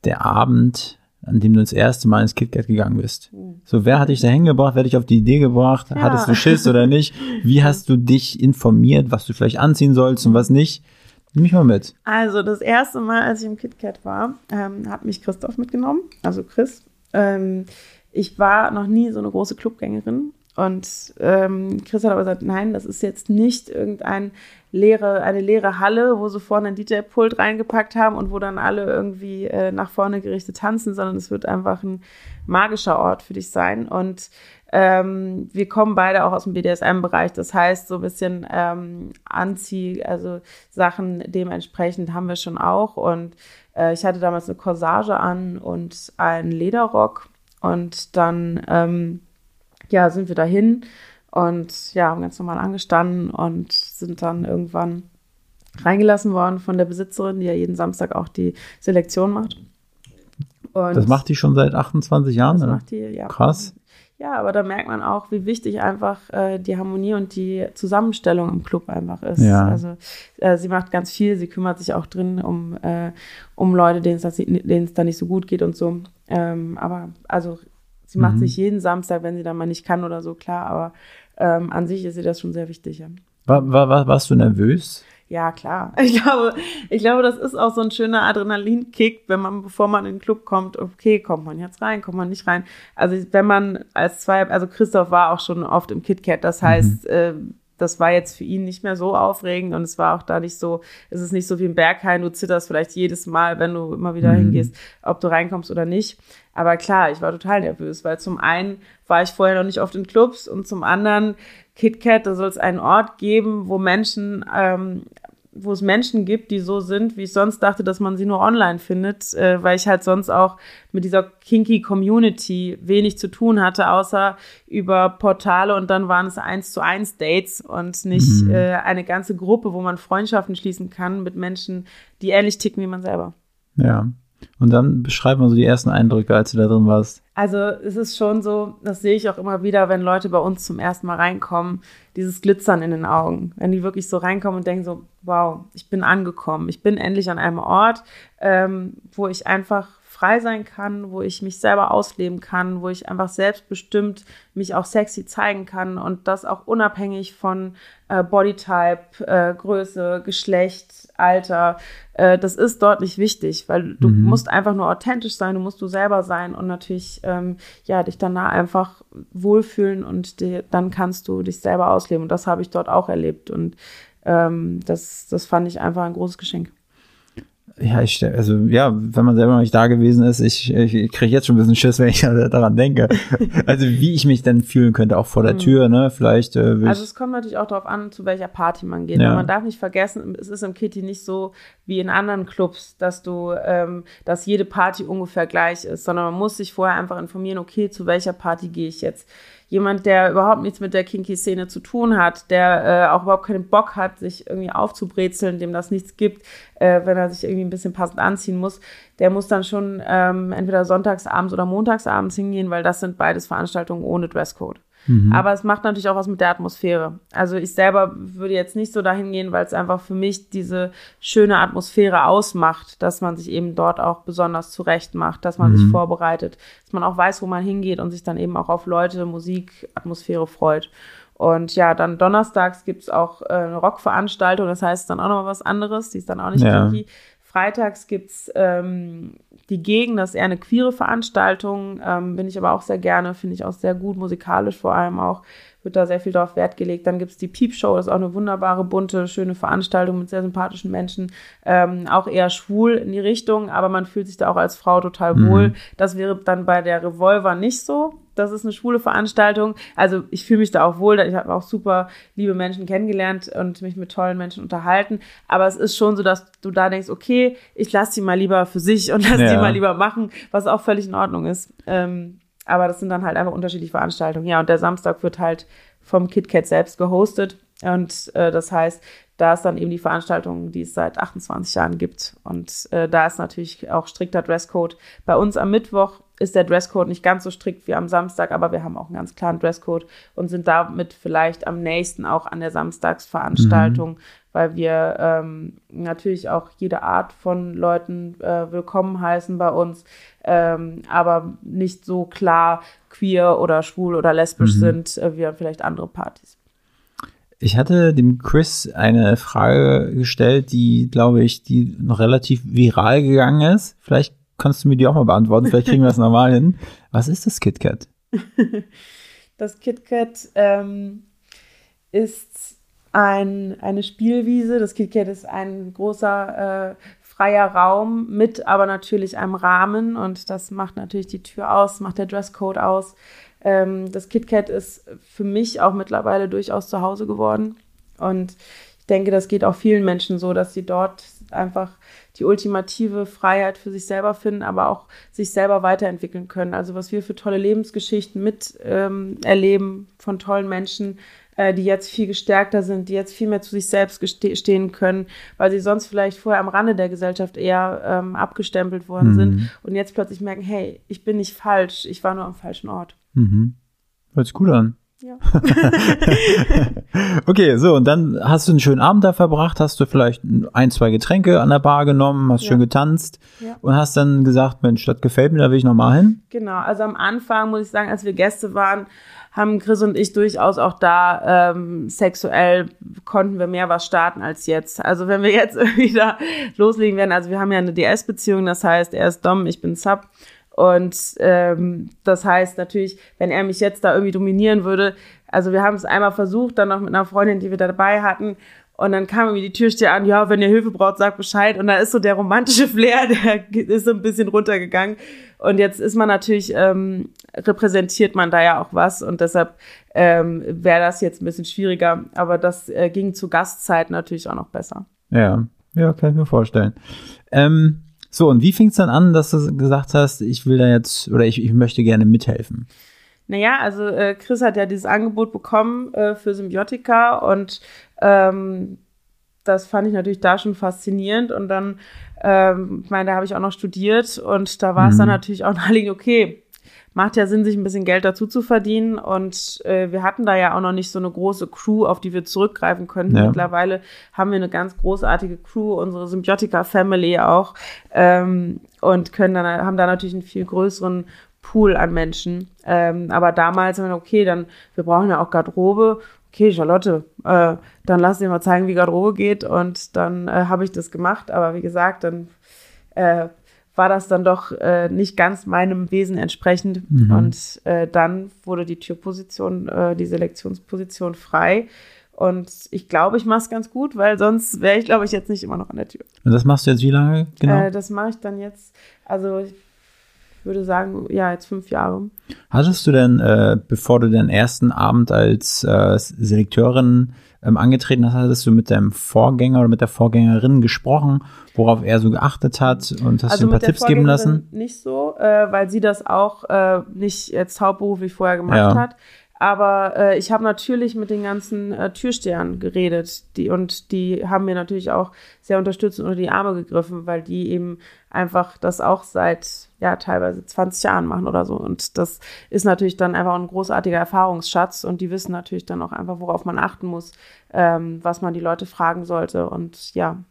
der Abend, an dem du das erste Mal ins KitKat gegangen bist. So, wer hat dich da hingebracht? Wer hat dich auf die Idee gebracht? Ja. Hattest du Schiss oder nicht? Wie hast du dich informiert, was du vielleicht anziehen sollst und was nicht? Nimm mich mal mit. Also das erste Mal, als ich im KitKat war, ähm, hat mich Christoph mitgenommen, also Chris. Ähm, ich war noch nie so eine große Clubgängerin und ähm, Chris hat aber gesagt, nein, das ist jetzt nicht irgendein leere, eine leere Halle, wo sie vorne ein DJ-Pult reingepackt haben und wo dann alle irgendwie äh, nach vorne gerichtet tanzen, sondern es wird einfach ein magischer Ort für dich sein. Und ähm, wir kommen beide auch aus dem BDSM-Bereich, das heißt so ein bisschen ähm, Anzieh, also Sachen dementsprechend haben wir schon auch. Und äh, ich hatte damals eine Corsage an und einen Lederrock. Und dann ähm, ja sind wir dahin und ja haben ganz normal angestanden und sind dann irgendwann reingelassen worden von der Besitzerin, die ja jeden Samstag auch die Selektion macht. Und Das macht die schon seit 28 Jahren, das oder? macht die, ja. Krass. Ja, aber da merkt man auch, wie wichtig einfach äh, die Harmonie und die Zusammenstellung im Club einfach ist. Ja. Also äh, sie macht ganz viel, sie kümmert sich auch drin um, äh, um Leute, denen es das- denen es da nicht so gut geht und so. Ähm, aber also sie macht Mhm. sich jeden Samstag, wenn sie dann mal nicht kann oder so, klar, aber ähm, an sich ist ihr das schon sehr wichtig. Ja. War, war, war, warst du nervös? Ja, klar. Ich glaube, ich glaube, das ist auch so ein schöner Adrenalinkick, wenn man, bevor man in den Club kommt, okay, kommt man jetzt rein, kommt man nicht rein. Also wenn man als zwei, also Christoph war auch schon oft im KitKat, das heißt, mhm. äh, das war jetzt für ihn nicht mehr so aufregend und es war auch da nicht so, es ist nicht so wie im Berghain, du zitterst vielleicht jedes Mal, wenn du immer wieder mhm. hingehst, ob du reinkommst oder nicht. Aber klar, ich war total nervös, weil zum einen war ich vorher noch nicht oft in Clubs und zum anderen KitKat, da soll es einen Ort geben, wo Menschen ähm, wo es Menschen gibt, die so sind, wie ich sonst dachte, dass man sie nur online findet, äh, weil ich halt sonst auch mit dieser kinky Community wenig zu tun hatte, außer über Portale und dann waren es eins zu eins Dates und nicht mhm. äh, eine ganze Gruppe, wo man Freundschaften schließen kann mit Menschen, die ähnlich ticken wie man selber. Ja. Und dann beschreib mal so die ersten Eindrücke, als du da drin warst. Also es ist schon so, das sehe ich auch immer wieder, wenn Leute bei uns zum ersten Mal reinkommen, dieses Glitzern in den Augen. Wenn die wirklich so reinkommen und denken so, wow, ich bin angekommen, ich bin endlich an einem Ort, ähm, wo ich einfach frei sein kann, wo ich mich selber ausleben kann, wo ich einfach selbstbestimmt mich auch sexy zeigen kann und das auch unabhängig von äh, Bodytype, äh, Größe, Geschlecht, Alter. Äh, das ist dort nicht wichtig, weil du mhm. musst einfach nur authentisch sein, du musst du selber sein und natürlich ähm, ja dich danach einfach wohlfühlen und die, dann kannst du dich selber ausleben und das habe ich dort auch erlebt und ähm, das, das fand ich einfach ein großes Geschenk. Ja, ich, also ja, wenn man selber noch nicht da gewesen ist, ich, ich kriege jetzt schon ein bisschen Schiss, wenn ich daran denke. also wie ich mich denn fühlen könnte, auch vor der mhm. Tür, ne? Vielleicht. Äh, also es kommt natürlich auch darauf an, zu welcher Party man geht. Ja. Man darf nicht vergessen, es ist im Kitty nicht so wie in anderen Clubs, dass du, ähm, dass jede Party ungefähr gleich ist, sondern man muss sich vorher einfach informieren, okay, zu welcher Party gehe ich jetzt jemand, der überhaupt nichts mit der Kinky-Szene zu tun hat, der äh, auch überhaupt keinen Bock hat, sich irgendwie aufzubrezeln, dem das nichts gibt, äh, wenn er sich irgendwie ein bisschen passend anziehen muss, der muss dann schon ähm, entweder sonntagsabends oder montagsabends hingehen, weil das sind beides Veranstaltungen ohne Dresscode. Mhm. Aber es macht natürlich auch was mit der Atmosphäre. Also ich selber würde jetzt nicht so dahin gehen, weil es einfach für mich diese schöne Atmosphäre ausmacht, dass man sich eben dort auch besonders zurecht macht, dass man mhm. sich vorbereitet, dass man auch weiß, wo man hingeht und sich dann eben auch auf Leute, Musik, Atmosphäre freut. Und ja, dann donnerstags gibt's auch äh, eine Rockveranstaltung, das heißt dann auch nochmal was anderes, die ist dann auch nicht ja. kinky. Freitags gibt's ähm, die Gegend, das ist eher eine queere Veranstaltung, ähm, bin ich aber auch sehr gerne, finde ich auch sehr gut, musikalisch vor allem auch, wird da sehr viel darauf Wert gelegt. Dann gibt's die Peep Show, das ist auch eine wunderbare, bunte, schöne Veranstaltung mit sehr sympathischen Menschen, ähm, auch eher schwul in die Richtung, aber man fühlt sich da auch als Frau total wohl. Mhm. Das wäre dann bei der Revolver nicht so das ist eine schwule Veranstaltung. Also ich fühle mich da auch wohl. Ich habe auch super liebe Menschen kennengelernt und mich mit tollen Menschen unterhalten. Aber es ist schon so, dass du da denkst, okay, ich lasse sie mal lieber für sich und lasse ja. die mal lieber machen, was auch völlig in Ordnung ist. Ähm, aber das sind dann halt einfach unterschiedliche Veranstaltungen. Ja, und der Samstag wird halt vom KitKat selbst gehostet. Und äh, das heißt, da ist dann eben die Veranstaltung, die es seit 28 Jahren gibt. Und äh, da ist natürlich auch strikter Dresscode. Bei uns am Mittwoch ist der Dresscode nicht ganz so strikt wie am Samstag, aber wir haben auch einen ganz klaren Dresscode und sind damit vielleicht am nächsten auch an der Samstagsveranstaltung, mhm. weil wir ähm, natürlich auch jede Art von Leuten äh, willkommen heißen bei uns, ähm, aber nicht so klar queer oder schwul oder lesbisch mhm. sind äh, wie vielleicht andere Partys. Ich hatte dem Chris eine Frage gestellt, die, glaube ich, die noch relativ viral gegangen ist. Vielleicht kannst du mir die auch mal beantworten. Vielleicht kriegen wir das normal hin. Was ist das KitKat? Das KitKat ähm, ist ein, eine Spielwiese. Das KitKat ist ein großer äh, freier Raum mit aber natürlich einem Rahmen und das macht natürlich die Tür aus, macht der Dresscode aus. Ähm, das KitKat ist für mich auch mittlerweile durchaus zu Hause geworden und ich denke, das geht auch vielen Menschen so, dass sie dort einfach die ultimative Freiheit für sich selber finden, aber auch sich selber weiterentwickeln können. Also was wir für tolle Lebensgeschichten mit ähm, von tollen Menschen, äh, die jetzt viel gestärkter sind, die jetzt viel mehr zu sich selbst stehen können, weil sie sonst vielleicht vorher am Rande der Gesellschaft eher ähm, abgestempelt worden mhm. sind und jetzt plötzlich merken, hey, ich bin nicht falsch, ich war nur am falschen Ort. Mhm. Hört sich gut an. Ja. okay, so, und dann hast du einen schönen Abend da verbracht, hast du vielleicht ein, zwei Getränke an der Bar genommen, hast ja. schön getanzt ja. und hast dann gesagt, Mensch, das gefällt mir, da will ich nochmal hin. Genau, also am Anfang muss ich sagen, als wir Gäste waren, haben Chris und ich durchaus auch da ähm, sexuell konnten wir mehr was starten als jetzt. Also wenn wir jetzt wieder loslegen werden, also wir haben ja eine DS-Beziehung, das heißt, er ist Dom, ich bin Sub. Und ähm, das heißt natürlich, wenn er mich jetzt da irgendwie dominieren würde, also wir haben es einmal versucht, dann noch mit einer Freundin, die wir da dabei hatten. Und dann kam irgendwie die Türsteher an, ja, wenn ihr Hilfe braucht, sagt Bescheid. Und da ist so der romantische Flair, der ist so ein bisschen runtergegangen. Und jetzt ist man natürlich, ähm, repräsentiert man da ja auch was. Und deshalb ähm, wäre das jetzt ein bisschen schwieriger. Aber das äh, ging zu Gastzeit natürlich auch noch besser. Ja, ja, kann ich mir vorstellen. Ähm, so, und wie fing es dann an, dass du gesagt hast, ich will da jetzt oder ich, ich möchte gerne mithelfen? Naja, also äh, Chris hat ja dieses Angebot bekommen äh, für Symbiotika und ähm, das fand ich natürlich da schon faszinierend. Und dann, ähm, ich meine, da habe ich auch noch studiert und da war es mhm. dann natürlich auch naheliegend, okay, macht ja Sinn, sich ein bisschen Geld dazu zu verdienen. Und äh, wir hatten da ja auch noch nicht so eine große Crew, auf die wir zurückgreifen könnten. Ja. Mittlerweile haben wir eine ganz großartige Crew, unsere Symbiotika Family auch, ähm, und können dann, haben da natürlich einen viel größeren Pool an Menschen. Ähm, aber damals haben wir okay, dann, wir brauchen ja auch Garderobe. Okay, Charlotte, äh, dann lass dir mal zeigen, wie Garderobe geht. Und dann äh, habe ich das gemacht. Aber wie gesagt, dann äh, war das dann doch äh, nicht ganz meinem Wesen entsprechend. Mhm. Und äh, dann wurde die Türposition, äh, die Selektionsposition frei. Und ich glaube, ich mache es ganz gut, weil sonst wäre ich, glaube ich, jetzt nicht immer noch an der Tür. Und das machst du jetzt wie lange genau? Das mache ich dann jetzt, also ich würde sagen, ja, jetzt fünf Jahre. Hattest du denn, äh, bevor du den ersten Abend als äh, Selekteurin ähm, angetreten hast, hattest du mit deinem Vorgänger oder mit der Vorgängerin gesprochen, worauf er so geachtet hat und hast also du ein paar Tipps geben lassen? Nicht so, äh, weil sie das auch äh, nicht jetzt hauptberuflich vorher gemacht ja. hat. Aber äh, ich habe natürlich mit den ganzen äh, Türstehern geredet, die und die haben mir natürlich auch sehr unterstützend unter die Arme gegriffen, weil die eben einfach das auch seit ja teilweise 20 Jahren machen oder so. Und das ist natürlich dann einfach ein großartiger Erfahrungsschatz und die wissen natürlich dann auch einfach, worauf man achten muss, ähm, was man die Leute fragen sollte und ja.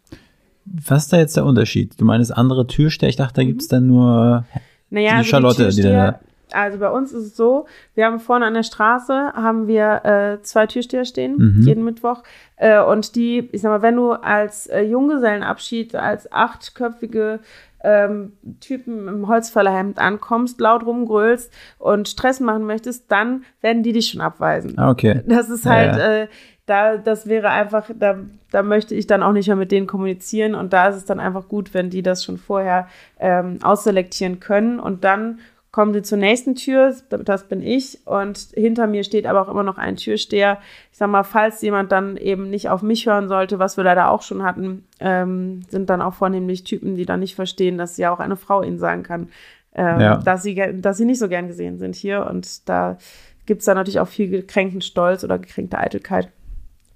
Was ist da jetzt der Unterschied? Du meinst andere Türsteher? Ich dachte, da gibt es dann nur naja, die also Charlotte, die, die da also bei uns ist es so, wir haben vorne an der Straße haben wir äh, zwei Türsteher stehen, mhm. jeden Mittwoch. Äh, und die, ich sag mal, wenn du als äh, Junggesellenabschied, als achtköpfige ähm, Typen im Holzfällerhemd ankommst, laut rumgrölst und Stress machen möchtest, dann werden die dich schon abweisen. Ah, okay. Das ist halt, ja, ja. Äh, da, das wäre einfach, da, da möchte ich dann auch nicht mehr mit denen kommunizieren und da ist es dann einfach gut, wenn die das schon vorher ähm, ausselektieren können und dann kommen sie zur nächsten Tür, das bin ich, und hinter mir steht aber auch immer noch ein Türsteher. Ich sag mal, falls jemand dann eben nicht auf mich hören sollte, was wir leider auch schon hatten, ähm, sind dann auch vornehmlich Typen, die dann nicht verstehen, dass ja auch eine Frau ihnen sagen kann, ähm, ja. dass, sie, dass sie nicht so gern gesehen sind hier. Und da gibt's dann natürlich auch viel gekränkten Stolz oder gekränkte Eitelkeit.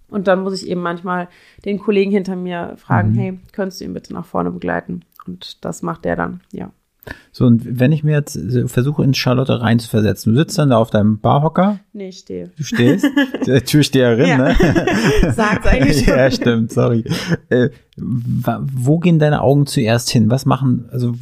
Und dann muss ich eben manchmal den Kollegen hinter mir fragen, mhm. hey, könntest du ihn bitte nach vorne begleiten? Und das macht der dann, ja. So, und wenn ich mir jetzt versuche, in Charlotte reinzuversetzen, du sitzt dann da auf deinem Barhocker? Nee, ich stehe. Du stehst? Der Türsteherin, ja. ne? Sagt's eigentlich schon. Ja, stimmt, sorry. Äh, wo gehen deine Augen zuerst hin? Was machen, also,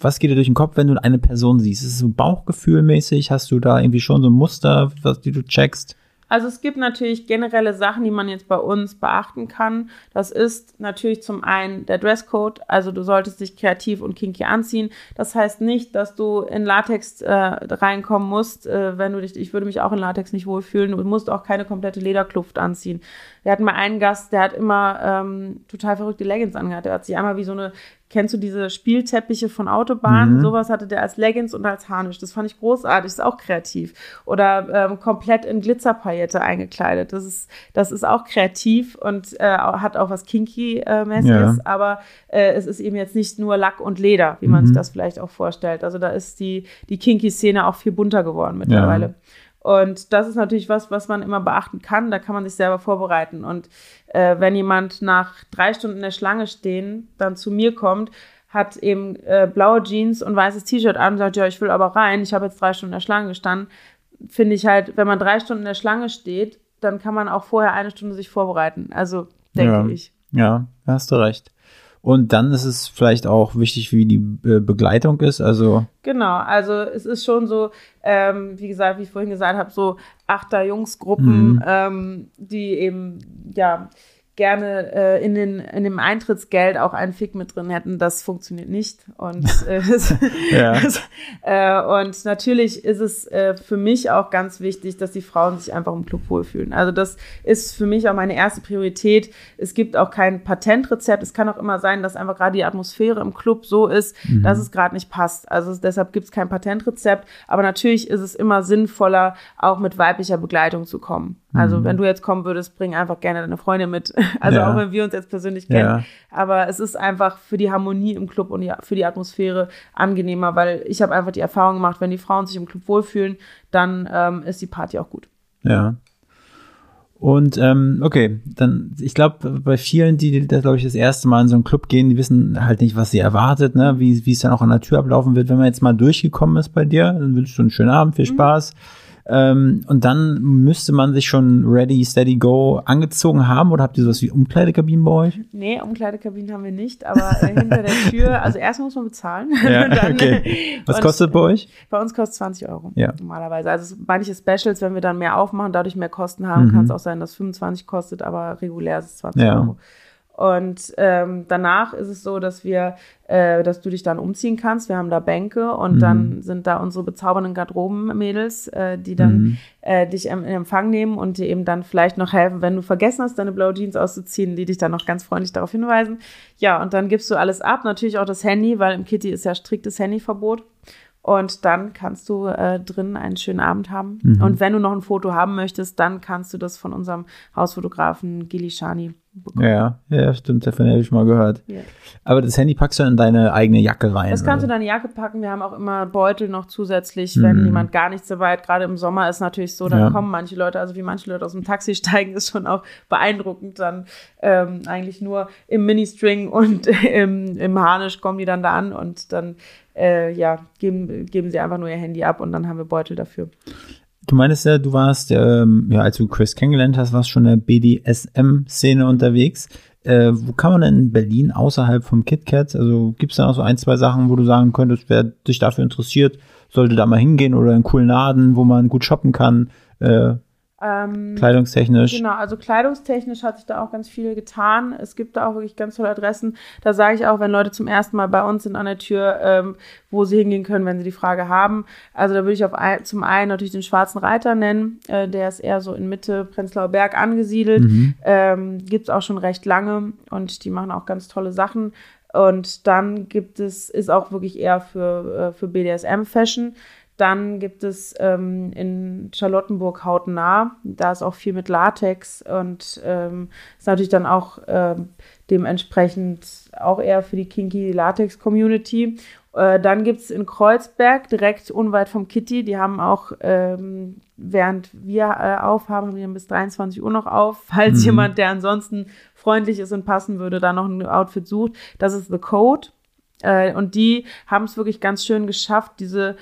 was geht dir durch den Kopf, wenn du eine Person siehst? Ist es so Bauchgefühlmäßig? Hast du da irgendwie schon so ein Muster, was die du checkst? Also es gibt natürlich generelle Sachen, die man jetzt bei uns beachten kann. Das ist natürlich zum einen der Dresscode, also du solltest dich kreativ und kinky anziehen. Das heißt nicht, dass du in Latex äh, reinkommen musst, äh, wenn du dich, ich würde mich auch in Latex nicht wohlfühlen. Du musst auch keine komplette Lederkluft anziehen. Wir hatten mal einen Gast, der hat immer ähm, total verrückte Leggings angehabt. Der hat sich einmal wie so eine Kennst du diese Spielteppiche von Autobahnen? Mhm. Sowas hatte der als Leggings und als Harnisch. Das fand ich großartig. Das ist auch kreativ. Oder ähm, komplett in Glitzerpaillette eingekleidet. Das ist, das ist auch kreativ und äh, hat auch was Kinky-mäßiges. Ja. Aber äh, es ist eben jetzt nicht nur Lack und Leder, wie man mhm. sich das vielleicht auch vorstellt. Also da ist die, die Kinky-Szene auch viel bunter geworden mittlerweile. Ja. Und das ist natürlich was, was man immer beachten kann. Da kann man sich selber vorbereiten. Und äh, wenn jemand nach drei Stunden in der Schlange stehen, dann zu mir kommt, hat eben äh, blaue Jeans und weißes T-Shirt an und sagt, ja, ich will aber rein, ich habe jetzt drei Stunden in der Schlange gestanden, finde ich halt, wenn man drei Stunden in der Schlange steht, dann kann man auch vorher eine Stunde sich vorbereiten. Also denke ja. ich. Ja, hast du recht. Und dann ist es vielleicht auch wichtig, wie die Be Begleitung ist. Also Genau, also es ist schon so, ähm, wie gesagt, wie ich vorhin gesagt habe, so Achter-Jungsgruppen, Mhm. ähm, die eben, ja, gerne äh, in, den, in dem Eintrittsgeld auch einen Fick mit drin hätten. Das funktioniert nicht. Und, äh, Ja. äh, und natürlich ist es äh, für mich auch ganz wichtig, dass die Frauen sich einfach im Club wohlfühlen. Also das ist für mich auch meine erste Priorität. Es gibt auch kein Patentrezept. Es kann auch immer sein, dass einfach gerade die Atmosphäre im Club so ist, dass es gerade nicht passt. Also deshalb gibt es kein Patentrezept. Aber natürlich ist es immer sinnvoller, auch mit weiblicher Begleitung zu kommen. Also wenn du jetzt kommen würdest, bring einfach gerne deine Freundin mit. Also Ja. auch wenn wir uns jetzt persönlich kennen. Ja. Aber es ist einfach für die Harmonie im Club und die, für die Atmosphäre angenehmer, weil ich habe einfach die Erfahrung gemacht, wenn die Frauen sich im Club wohlfühlen, dann ähm, ist die Party auch gut. Ja. Und ähm, okay, dann, ich glaube, bei vielen, die das, glaube ich, das erste Mal in so einen Club gehen, die wissen halt nicht, was sie erwartet, ne? wie, wie es dann auch an der Tür ablaufen wird. Wenn man jetzt mal durchgekommen ist bei dir, dann wünschst du einen schönen Abend, viel Spaß. Ähm, und dann müsste man sich schon ready, steady, go angezogen haben oder habt ihr sowas wie Umkleidekabinen bei euch? Nee, Umkleidekabinen haben wir nicht, aber äh, hinter der Tür, also erstmal muss man bezahlen. Ja, dann, okay. Was kostet bei euch? Bei uns kostet 20 Euro Ja. normalerweise. Also manche Specials, wenn wir dann mehr aufmachen, dadurch mehr Kosten haben, kann es auch sein, dass 25 kostet, aber regulär ist es 20 Mhm. Ja. Euro. Und ähm, danach ist es so, dass wir, äh, dass du dich dann umziehen kannst. Wir haben da Bänke und Mhm. dann sind da unsere bezaubernden Garderobenmädels, äh, die dann Mhm. äh, dich in Empfang nehmen und dir eben dann vielleicht noch helfen, wenn du vergessen hast, deine blaue Jeans auszuziehen, die dich dann noch ganz freundlich darauf hinweisen. Ja, und dann gibst du alles ab, natürlich auch das Handy, weil im Kitty ist ja striktes Handyverbot. Und dann kannst du äh, drin einen schönen Abend haben. Mhm. Und wenn du noch ein Foto haben möchtest, dann kannst du das von unserem Hausfotografen Gili Shani bekommen. Ja, ja, stimmt, davon habe ich mal gehört. Ja. Aber das Handy packst du in deine eigene Jacke rein. Das kannst du in deine Jacke packen. Wir haben auch immer Beutel noch zusätzlich, wenn Mhm. jemand gar nichts dabei hat. Gerade im Sommer ist natürlich so, dann Ja. kommen manche Leute, also wie manche Leute aus dem Taxi steigen, ist schon auch beeindruckend. Dann ähm, eigentlich nur im Ministring und im, im Harnisch kommen die dann da an und dann äh, ja, geben, geben sie einfach nur ihr Handy ab und dann haben wir Beutel dafür. Du meinst ja, du warst, ähm, ja, als du Chris kennengelernt hast, warst schon in der BDSM-Szene unterwegs. Äh, wo kann man denn in Berlin außerhalb vom KitKat, also gibt es da noch so ein, zwei Sachen, wo du sagen könntest, wer dich dafür interessiert, sollte da mal hingehen oder in coolen Laden, wo man gut shoppen kann, äh, Ähm, kleidungstechnisch. Genau, also kleidungstechnisch hat sich da auch ganz viel getan. Es gibt da auch wirklich ganz tolle Adressen. Da sage ich auch, wenn Leute zum ersten Mal bei uns sind an der Tür, ähm, wo sie hingehen können, wenn sie die Frage haben. Also da würde ich auf ein, zum einen natürlich den Schwarzen Reiter nennen. Äh, der ist eher so in Mitte Prenzlauer Berg angesiedelt. Ähm, Gibt es auch schon recht lange und die machen auch ganz tolle Sachen. Und dann gibt es, ist auch wirklich eher für, äh, für BDSM-Fashion. Dann gibt es ähm, in Charlottenburg hautnah, da ist auch viel mit Latex und ähm, ist natürlich dann auch ähm, dementsprechend auch eher für die kinky Latex-Community. Äh, dann gibt es in Kreuzberg, direkt unweit vom Kitty, die haben auch, ähm, während wir äh, aufhaben, haben die bis 23 Uhr noch auf. Falls jemand, der ansonsten freundlich ist und passen würde, da noch ein Outfit sucht, das ist The Code. Äh, und die haben es wirklich ganz schön geschafft, diese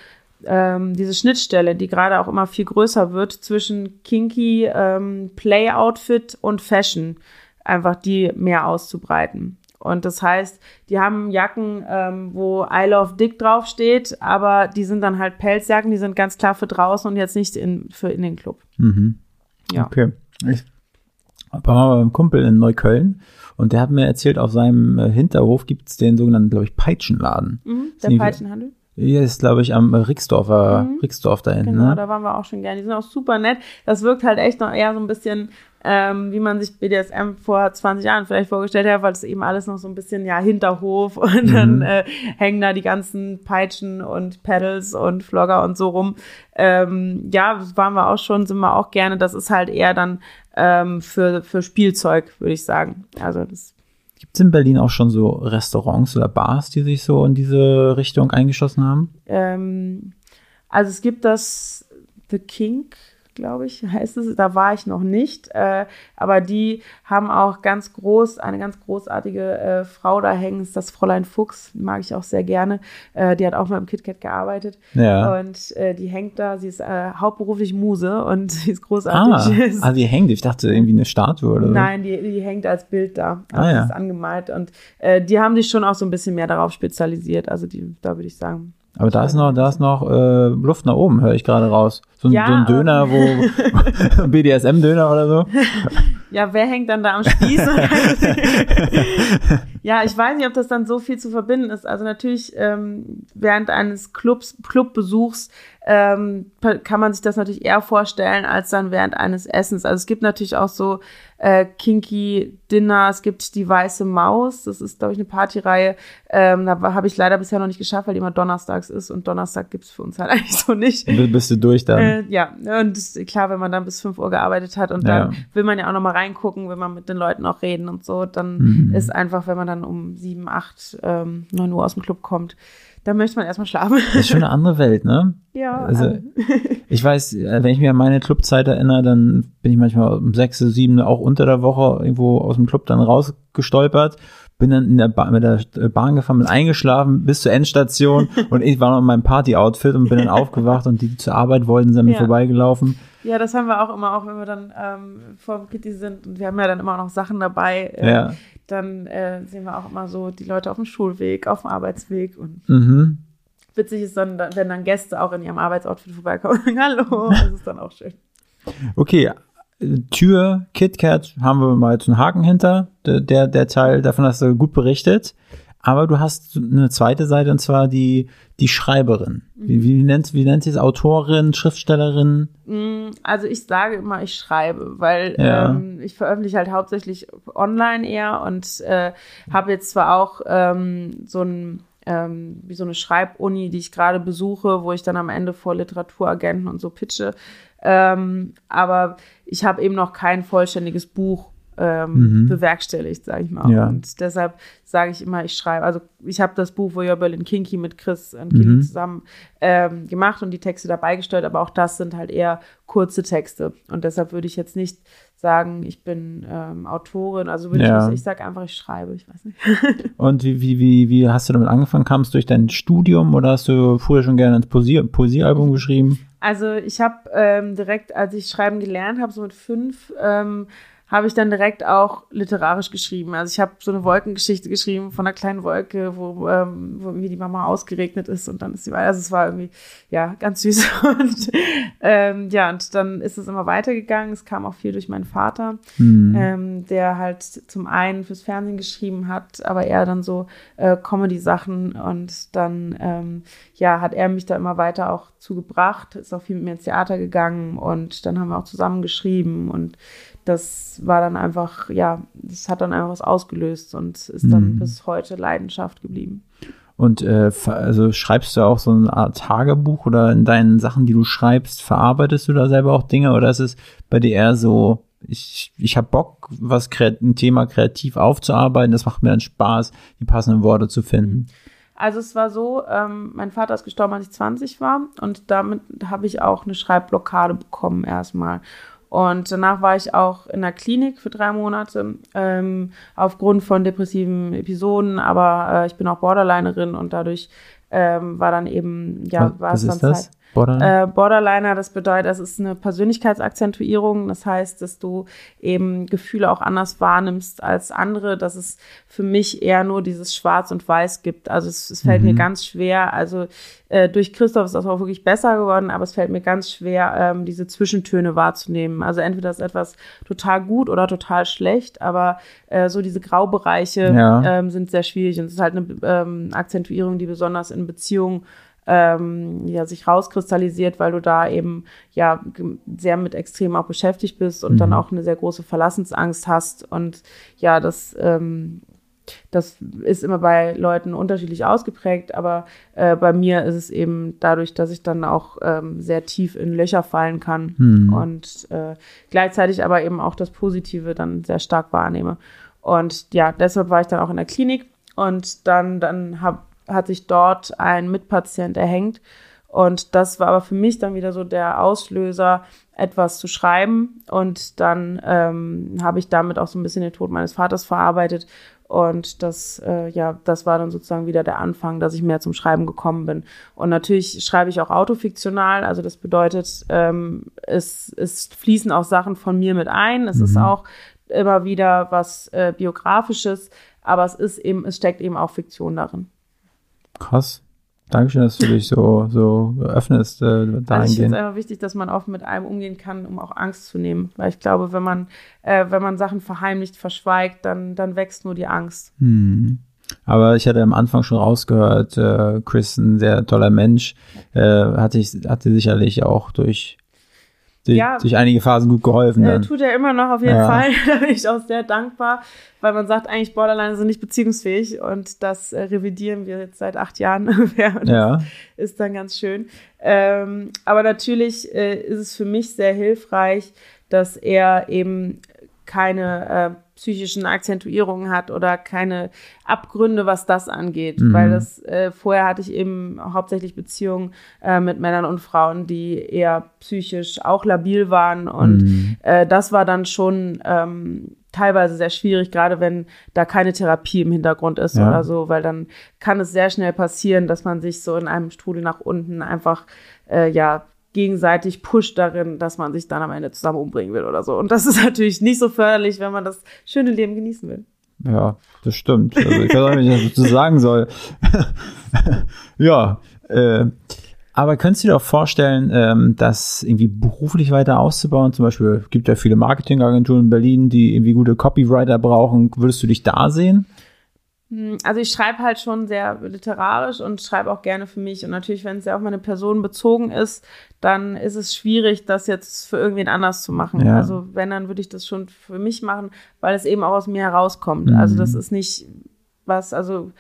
ähm, diese Schnittstelle, die gerade auch immer viel größer wird, zwischen Kinky, ähm, Play-Outfit und Fashion, einfach die mehr auszubreiten. Und das heißt, die haben Jacken, ähm, wo I Love Dick draufsteht, aber die sind dann halt Pelzjacken, die sind ganz klar für draußen und jetzt nicht in, für in den Club. Mhm. Ja. Okay. Ich war mal beim Kumpel in Neukölln und der hat mir erzählt, auf seinem äh, Hinterhof gibt es den sogenannten, glaube ich, Peitschenladen. Mhm, der Peitschenhandel. Hier ist, glaube ich, am Rixdorfer, Mhm. Rixdorf da hinten. Genau, ne? da waren wir auch schon gerne. Die sind auch super nett. Das wirkt halt echt noch eher so ein bisschen, ähm, wie man sich BDSM vor 20 Jahren vielleicht vorgestellt hat, weil es eben alles noch so ein bisschen, ja, Hinterhof und dann äh, hängen da die ganzen Peitschen und Pedals und Flogger und so rum. Ähm, ja, das waren wir auch schon, sind wir auch gerne. Das ist halt eher dann ähm, für, für Spielzeug, würde ich sagen. Also das Es in Berlin auch schon so Restaurants oder Bars, die sich so in diese Richtung eingeschossen haben? Ähm, also es gibt das The Kink, glaube ich, heißt es. Da war ich noch nicht. Äh, aber die haben auch ganz groß, eine ganz großartige äh, Frau da hängen, ist das Fräulein Fuchs, mag ich auch sehr gerne. Äh, die hat auch mal im KitKat gearbeitet. Ja. Und äh, die hängt da, sie ist äh, hauptberuflich Muse und sie ist großartig. Ah, ah, die hängt, ich dachte irgendwie eine Statue oder so. Nein, die, die hängt als Bild da. Also Ah, ja. ist angemalt. Und äh, die haben sich schon auch so ein bisschen mehr darauf spezialisiert. Also die, da würde ich sagen. Aber da ist noch, da ist noch äh, Luft nach oben, höre ich gerade raus. So, ein- Ja, so ein Döner, wo BDSM-Döner oder so. Ja, wer hängt dann da am Spieß? ja, ich weiß nicht, ob das dann so viel zu verbinden ist. Also natürlich ähm, während eines Clubs, Clubbesuchs ähm, kann man sich das natürlich eher vorstellen als dann während eines Essens. Also es gibt natürlich auch so äh, kinky Dinner. Es gibt die Weiße Maus. Das ist, glaube ich, eine Partyreihe. Ähm, da habe ich leider bisher noch nicht geschafft, weil die immer donnerstags ist und Donnerstag gibt's für uns halt eigentlich so nicht. Bist du durch dann? Äh, ja, und klar, wenn man dann bis 5 Uhr gearbeitet hat und dann Ja. will man ja auch nochmal reingucken, will man mit den Leuten auch reden und so, dann Mhm. ist einfach, wenn man dann um 7, 8, ähm, 9 Uhr aus dem Club kommt, dann möchte man erstmal schlafen. Das ist schon eine andere Welt, ne? ja, Also, ähm, ich weiß, äh, wenn ich mir an meine Clubzeit erinnere, dann bin ich manchmal um sechs, sieben auch unter der Woche irgendwo aus dem Club dann rausgestolpert, bin dann in der ba mit der äh, Bahn gefahren, bin eingeschlafen bis zur Endstation und ich war noch in meinem Party-Outfit und bin dann aufgewacht und die, die zur Arbeit wollten, sind an mir Ja. vorbeigelaufen. Ja, das haben wir auch immer, auch wenn wir dann ähm, vor dem Kitty sind und wir haben ja dann immer noch Sachen dabei, äh, Ja. dann äh, sehen wir auch immer so die Leute auf dem Schulweg, auf dem Arbeitsweg und Mhm. witzig ist dann, wenn dann Gäste auch in ihrem Arbeitsoutfit vorbeikommen und sagen, hallo, das ist dann auch schön. Okay, Tür, KitKat, haben wir mal jetzt einen Haken hinter. Der, der Teil, davon hast du gut berichtet. Aber du hast eine zweite Seite, und zwar die, die Schreiberin. Wie, wie, nennt, wie nennt sie es? Autorin, Schriftstellerin? Mm, Also ich sage immer, ich schreibe, weil Ja. ähm, ich veröffentliche halt hauptsächlich online eher und äh, habe jetzt zwar auch ähm, so ein ähm, wie so eine Schreibuni, die ich gerade besuche, wo ich dann am Ende vor Literaturagenten und so pitche. Ähm, aber ich habe eben noch kein vollständiges Buch ähm, Mhm. bewerkstelligt, sage ich mal. Ja. Und deshalb sage ich immer, ich schreibe. Also ich habe das Buch Voyeur Berlin Kinky mit Chris und Kili Mhm. zusammen ähm, gemacht und die Texte dabei gestellt, aber auch das sind halt eher kurze Texte. Und deshalb würde ich jetzt nicht sagen, ich bin ähm, Autorin. Also würde Ja. ich, ich sage einfach, ich schreibe, ich weiß nicht. Und wie, wie, wie, wie hast du damit angefangen? Kamst du durch dein Studium oder hast du früher schon gerne ein Poesie, Poesiealbum geschrieben? Also ich habe ähm, direkt, als ich schreiben gelernt habe, so mit fünf, ähm, habe ich dann direkt auch literarisch geschrieben. Also ich habe so eine Wolkengeschichte geschrieben von einer kleinen Wolke, wo, ähm, wo irgendwie die Mama ausgeregnet ist und dann ist sie weiter. Also es war irgendwie, ja, ganz süß. Und ähm, ja, und dann ist es immer weitergegangen. Es kam auch viel durch meinen Vater, Hm. ähm, der halt zum einen fürs Fernsehen geschrieben hat, aber eher dann so äh, Comedy-Sachen und dann, ähm, ja, hat er mich da immer weiter auch zugebracht, ist auch viel mit mir ins Theater gegangen und dann haben wir auch zusammen geschrieben und das war dann einfach, ja, das hat dann einfach was ausgelöst und ist dann Mhm. bis heute Leidenschaft geblieben. Und äh, also schreibst du auch so eine Art Tagebuch oder in deinen Sachen, die du schreibst, verarbeitest du da selber auch Dinge oder ist es bei dir eher so, ich, ich habe Bock, was ein Thema kreativ aufzuarbeiten, das macht mir dann Spaß, die passenden Worte zu finden. Also es war so, ähm, mein Vater ist gestorben, als ich 20 war und damit habe ich auch eine Schreibblockade bekommen erstmal. Und danach war ich auch in der Klinik für drei Monate ähm, aufgrund von depressiven Episoden, aber äh, ich bin auch Borderlinerin und dadurch ähm, war dann eben, ja, war es ist dann das? Zeit. Borderline? Äh, Borderliner, das bedeutet, das ist eine Persönlichkeitsakzentuierung. Das heißt, dass du eben Gefühle auch anders wahrnimmst als andere, dass es für mich eher nur dieses Schwarz und Weiß gibt. Also es, es fällt mir ganz schwer. Also äh, durch Christoph ist das auch wirklich besser geworden, aber es fällt mir ganz schwer, ähm, diese Zwischentöne wahrzunehmen. Also entweder ist etwas total gut oder total schlecht, aber äh, so diese Graubereiche Ja. ähm, sind sehr schwierig. Und es ist halt eine ähm, Akzentuierung, die besonders in Beziehungen ähm, ja, sich rauskristallisiert, weil du da eben ja sehr mit Extrem auch beschäftigt bist und dann auch eine sehr große Verlassensangst hast. Und ja, das, ähm, das ist immer bei Leuten unterschiedlich ausgeprägt, aber äh, bei mir ist es eben dadurch, dass ich dann auch ähm, sehr tief in Löcher fallen kann Hm. und äh, gleichzeitig aber eben auch das Positive dann sehr stark wahrnehme. Und ja, deshalb war ich dann auch in der Klinik und dann, dann hab, hat sich dort ein Mitpatient erhängt Und das war aber für mich dann wieder so der Auslöser, etwas zu schreiben. Und dann ähm, habe ich damit auch so ein bisschen den Tod meines Vaters verarbeitet. Und das, äh, ja, das war dann sozusagen wieder der Anfang, dass ich mehr zum Schreiben gekommen bin. Und natürlich schreibe ich auch autofiktional. Also das bedeutet, ähm, es, es fließen auch Sachen von mir mit ein. Es mhm. ist auch immer wieder was äh, biografisches, aber es ist eben, es steckt eben auch Fiktion darin. Krass. Dankeschön, dass du dich so, so öffnest. Äh, also ich finde es einfach wichtig, dass man offen mit einem umgehen kann, um auch Angst zu nehmen. Weil ich glaube, wenn man, äh, wenn man Sachen verheimlicht, verschweigt, dann, dann wächst nur die Angst. Hm. Aber ich hatte am Anfang schon rausgehört, äh, Chris, ein sehr toller Mensch, äh, hatte, ich, hatte sicherlich auch durch durch, ja, durch einige Phasen gut geholfen. Äh, tut er immer noch auf jeden ja. Fall. da bin ich auch sehr dankbar, weil man sagt eigentlich, Borderline sind nicht beziehungsfähig und das äh, revidieren wir jetzt seit acht Jahren ungefähr. Ja. ist dann ganz schön. Ähm, aber natürlich äh, ist es für mich sehr hilfreich, dass er eben keine äh, psychischen Akzentuierungen hat oder keine Abgründe, was das angeht. Mhm. Weil das äh, vorher hatte ich eben hauptsächlich Beziehungen äh, mit Männern und Frauen, die eher psychisch auch labil waren. Und mhm. äh, das war dann schon ähm, teilweise sehr schwierig, gerade wenn da keine Therapie im Hintergrund ist ja. oder so, weil dann kann es sehr schnell passieren, dass man sich so in einem Strudel nach unten einfach äh, ja gegenseitig pusht darin, dass man sich dann am Ende zusammen umbringen will oder so. Und das ist natürlich nicht so förderlich, wenn man das schöne Leben genießen will. Ja, das stimmt. Also ich weiß auch nicht, was ich dazu sagen soll. ja, äh, aber könntest du dir auch vorstellen, ähm, das irgendwie beruflich weiter auszubauen? Zum Beispiel gibt ja viele Marketingagenturen in Berlin, die irgendwie gute Copywriter brauchen. Würdest du dich da sehen? Hm, also ich schreibe halt schon sehr literarisch und schreibe auch gerne für mich. Und natürlich, wenn es ja auf meine Person bezogen ist, dann ist es schwierig, das jetzt für irgendwen anders zu machen. Ja. Also wenn, dann würde ich das schon für mich machen, weil es eben auch aus mir herauskommt. Mhm. Also das ist nicht was, also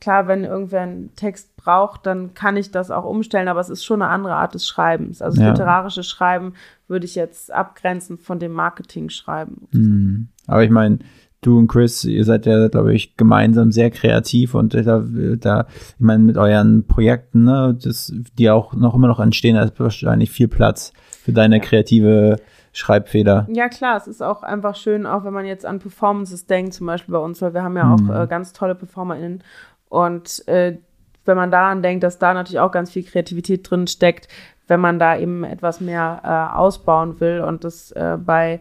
klar, wenn irgendwer einen Text braucht, dann kann ich das auch umstellen, aber es ist schon eine andere Art des Schreibens. Also ja. literarische Schreiben würde ich jetzt abgrenzen von dem Marketing-Schreiben. Mhm. Aber ich meine, du und Chris, ihr seid ja, glaube ich, gemeinsam sehr kreativ und da, da ich meine, mit euren Projekten, ne, das, die auch noch immer noch entstehen, da ist wahrscheinlich viel Platz für deine ja. kreative Schreibfeder. Ja, klar, es ist auch einfach schön, auch wenn man jetzt an Performances denkt, zum Beispiel bei uns, weil wir haben ja auch mhm. äh, ganz tolle PerformerInnen und äh, wenn man daran denkt, dass da natürlich auch ganz viel Kreativität drin steckt, wenn man da eben etwas mehr äh, ausbauen will und das äh, bei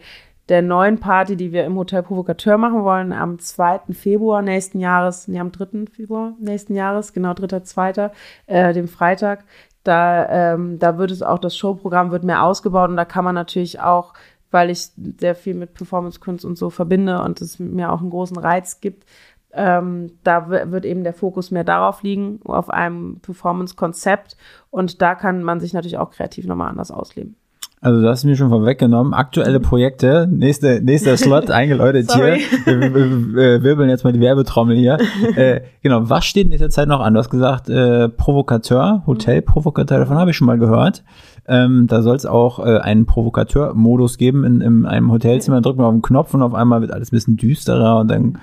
der neuen Party, die wir im Hotel Provocateur machen wollen, am 2. Februar nächsten Jahres, nee, am 3. Februar nächsten Jahres, genau 3. 2., äh, dem Freitag. Da, ähm, da wird es auch, das Showprogramm wird mehr ausgebaut und da kann man natürlich auch, weil ich sehr viel mit Performance-Kunst und so verbinde und es mir auch einen großen Reiz gibt, ähm, da wird eben der Fokus mehr darauf liegen, auf einem Performance-Konzept und da kann man sich natürlich auch kreativ nochmal anders ausleben. Also du hast mir schon vorweggenommen. Aktuelle Projekte, nächste, nächster Slot eingeläutet hier. Wir, wir, wir, wirbeln jetzt mal die Werbetrommel hier. äh, genau, was steht in dieser Zeit noch an? Du hast gesagt, äh, Provokateur, Hotelprovokateur, davon habe ich schon mal gehört. Ähm, da soll es auch äh, einen Provokateur-Modus geben in, in einem Hotelzimmer. Drückt man auf den Knopf und auf einmal wird alles ein bisschen düsterer und dann.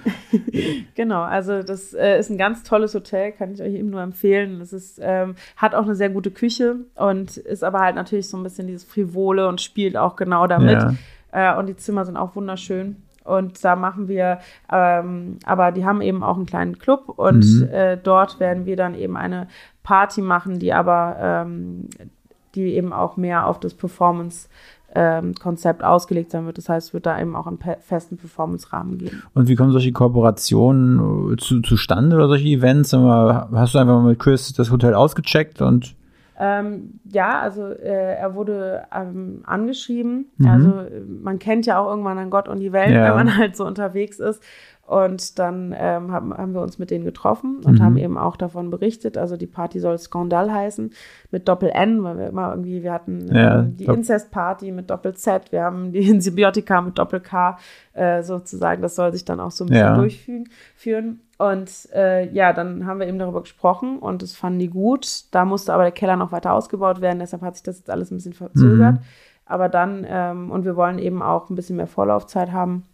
genau, also das äh, ist ein ganz tolles Hotel, kann ich euch eben nur empfehlen. Es ist, ähm, hat auch eine sehr gute Küche und ist aber halt natürlich so ein bisschen dieses Frivole und spielt auch genau damit. Ja. Äh, und die Zimmer sind auch wunderschön. Und da machen wir, ähm, aber die haben eben auch einen kleinen Club und mhm. äh, dort werden wir dann eben eine Party machen, die aber ähm, die eben auch mehr auf das Performance ähm, Konzept ausgelegt sein wird. Das heißt, es wird da eben auch einen festen Performance-Rahmen geben. Und wie kommen solche Kooperationen äh, zu, zustande oder solche Events? Hast du einfach mal mit Chris das Hotel ausgecheckt und ähm, ja, also äh, er wurde ähm, angeschrieben. Mhm. Also man kennt ja auch irgendwann an Gott und die Welt, ja. wenn man halt so unterwegs ist. Und dann ähm, haben, haben wir uns mit denen getroffen und mhm. haben eben auch davon berichtet. Also die Party soll Skandal heißen mit Doppel N, weil wir immer irgendwie, wir hatten ja, ähm, die Inzest-Party mit Doppel Z, wir haben die Insibiotika mit Doppel K, äh, sozusagen. Das soll sich dann auch so ein bisschen ja. durchführen. Und äh, ja, dann haben wir eben darüber gesprochen und das fanden die gut. Da musste aber der Keller noch weiter ausgebaut werden, deshalb hat sich das jetzt alles ein bisschen verzögert. Mhm. Aber dann, ähm, und wir wollen eben auch ein bisschen mehr Vorlaufzeit haben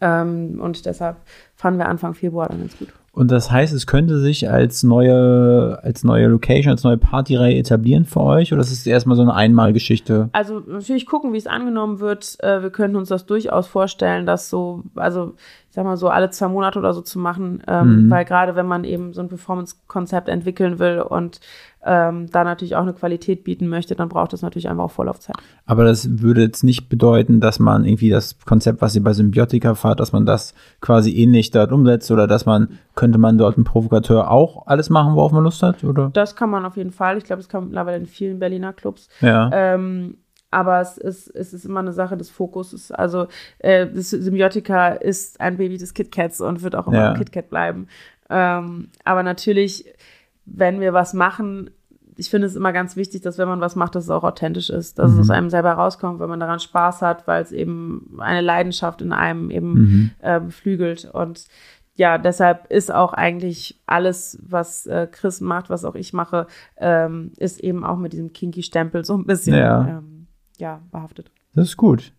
Ähm, und deshalb fanden wir Anfang Februar dann ganz gut. Und das heißt, es könnte sich als neue, als neue Location, als neue Partyreihe etablieren für euch? Oder ist es erstmal so eine Einmalgeschichte? Also natürlich gucken, wie es angenommen wird. Äh, wir könnten uns das durchaus vorstellen, dass so, also ich sag mal so alle zwei Monate oder so zu machen, ähm, mhm. weil gerade wenn man eben so ein Performance-Konzept entwickeln will und ähm, da natürlich auch eine Qualität bieten möchte, dann braucht es natürlich einfach auch Vorlaufzeit. Aber das würde jetzt nicht bedeuten, dass man irgendwie das Konzept, was ihr bei Symbiotika fahrt, dass man das quasi ähnlich dort umsetzt oder dass man, könnte man dort einen Provokateur auch alles machen, worauf man Lust hat, oder? Das kann man auf jeden Fall. Ich glaube, das kann man mittlerweile in vielen Berliner Clubs. Ja. Ähm, aber es ist, es ist immer eine Sache des Fokuses. Also äh, das Symbiotika ist ein Baby des KitKats und wird auch immer ja. ein KitKat bleiben. Ähm, aber natürlich, wenn wir was machen, ich finde es immer ganz wichtig, dass wenn man was macht, dass es auch authentisch ist, dass mhm. es aus einem selber rauskommt, wenn man daran Spaß hat, weil es eben eine Leidenschaft in einem eben mhm. äh, beflügelt. Und ja, deshalb ist auch eigentlich alles, was äh, Chris macht, was auch ich mache, ähm, ist eben auch mit diesem Kinky-Stempel so ein bisschen ja. Ähm, ja, behaftet. Das ist gut.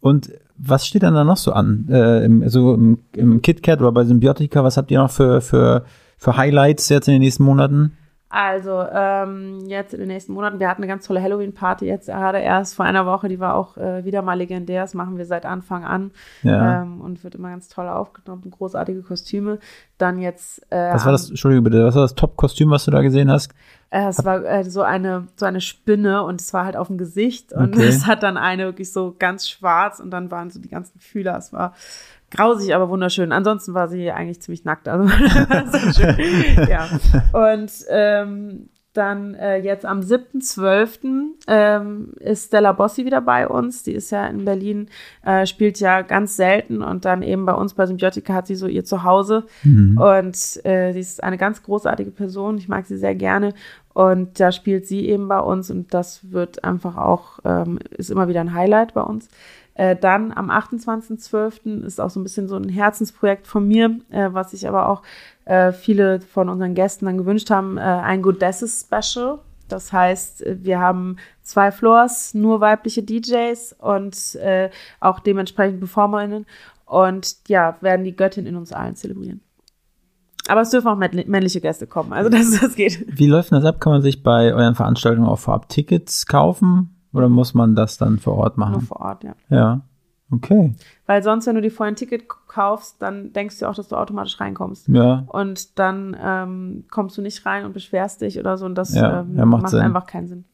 Und was steht dann da noch so an? Äh, im, also im, im KitKat oder bei Symbiotika, was habt ihr noch für, für, für Highlights jetzt in den nächsten Monaten? Also, ähm, jetzt in den nächsten Monaten, wir hatten eine ganz tolle Halloween-Party jetzt gerade erst vor einer Woche, die war auch äh, wieder mal legendär. Das machen wir seit Anfang an ja. ähm, und wird immer ganz toll aufgenommen. Großartige Kostüme. Dann jetzt. Äh, was war das, Entschuldigung bitte, was war das Top-Kostüm, was du da gesehen hast? Äh, es war äh, so eine so eine Spinne und es war halt auf dem Gesicht und okay. es hat dann eine wirklich so ganz schwarz und dann waren so die ganzen Fühler. Es war grausig, aber wunderschön. Ansonsten war sie eigentlich ziemlich nackt. Also ja. Und ähm, dann äh, jetzt am 7.12. Ähm, ist Stella Bossi wieder bei uns. Die ist ja in Berlin, äh, spielt ja ganz selten und dann eben bei uns bei Symbiotika hat sie so ihr Zuhause. Mhm. Und äh, sie ist eine ganz großartige Person. Ich mag sie sehr gerne. Und da spielt sie eben bei uns und das wird einfach auch, ähm, ist immer wieder ein Highlight bei uns. Äh, dann am 28.12. ist auch so ein bisschen so ein Herzensprojekt von mir, äh, was sich aber auch äh, viele von unseren Gästen dann gewünscht haben, äh, ein Goddesses Special. Das heißt, wir haben zwei Floors, nur weibliche DJs und äh, auch dementsprechend PerformerInnen und ja, werden die Göttin in uns allen zelebrieren. Aber es dürfen auch männliche Gäste kommen, also das, das geht. Wie läuft das ab? Kann man sich bei euren Veranstaltungen auch vorab Tickets kaufen? Oder muss man das dann vor Ort machen? Nur vor Ort, ja. Ja. Okay. Weil sonst, wenn du dir vorher ein Ticket kaufst, dann denkst du auch, dass du automatisch reinkommst. Ja. Und dann ähm, kommst du nicht rein und beschwerst dich oder so. Und das ja, ähm, ja, macht, macht einfach keinen Sinn.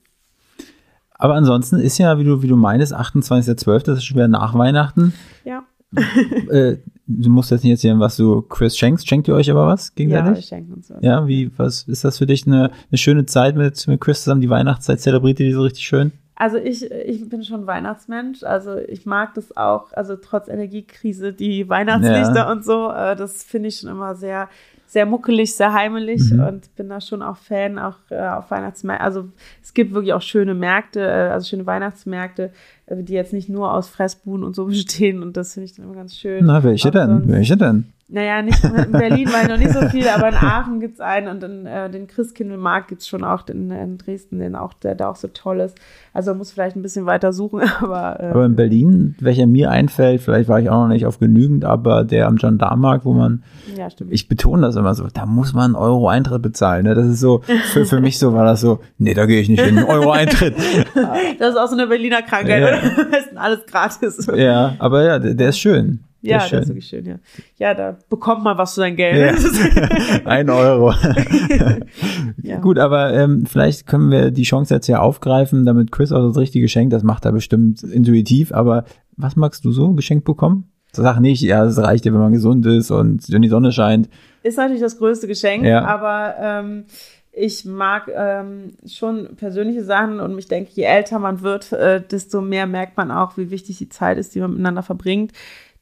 Aber ansonsten ist ja, wie du, wie du meinst, 28.12., das ist schon wieder nach Weihnachten. Ja. äh, du musst jetzt nicht erzählen, was du Chris schenkst. Schenkt ihr euch aber was gegenseitig? Ja, wir schenken uns was. Ja, wie, was ist das für dich eine, eine schöne Zeit mit, mit Chris zusammen? Die Weihnachtszeit zelebriert ihr die so richtig schön? Also ich, ich bin schon Weihnachtsmensch. Also ich mag das auch, also trotz Energiekrise, die Weihnachtslichter ja. und so, äh, das finde ich schon immer sehr, sehr muckelig, sehr heimelig mhm. und bin da schon auch Fan, auch äh, auf Weihnachtsmärkten. Also es gibt wirklich auch schöne Märkte, äh, also schöne Weihnachtsmärkte, äh, die jetzt nicht nur aus Fressbuden und so bestehen und das finde ich dann immer ganz schön. Na, welche denn? Welche denn? Naja, nicht in Berlin war noch nicht so viel, aber in Aachen gibt es einen und in, äh, den Christkindlmarkt gibt es schon auch in, in, Dresden, den auch, der da auch so toll ist. Also man muss vielleicht ein bisschen weiter suchen, aber. Äh, aber in Berlin, welcher mir einfällt, vielleicht war ich auch noch nicht auf genügend, aber der am Gendarmarkt, wo man. Ja, stimmt. Ich betone das immer so, da muss man einen Euro Eintritt bezahlen. Ne? Das ist so, für, für mich so war das so, nee, da gehe ich nicht hin, Euro Eintritt. das ist auch so eine Berliner Krankheit, ja. alles gratis. Ja, aber ja, der, der ist schön. Ja, das ist wirklich schön, ja. Ja, da bekommt man was für sein Geld. Ja. Ein Euro. ja. Gut, aber ähm, vielleicht können wir die Chance jetzt ja aufgreifen, damit Chris auch das richtige Geschenk, das macht er bestimmt intuitiv, aber was magst du so geschenkt bekommen? Sag nicht, ja, es reicht ja, wenn man gesund ist und wenn die Sonne scheint. Ist natürlich das größte Geschenk, ja. aber ähm, ich mag ähm, schon persönliche Sachen und ich denke, je älter man wird, äh, desto mehr merkt man auch, wie wichtig die Zeit ist, die man miteinander verbringt.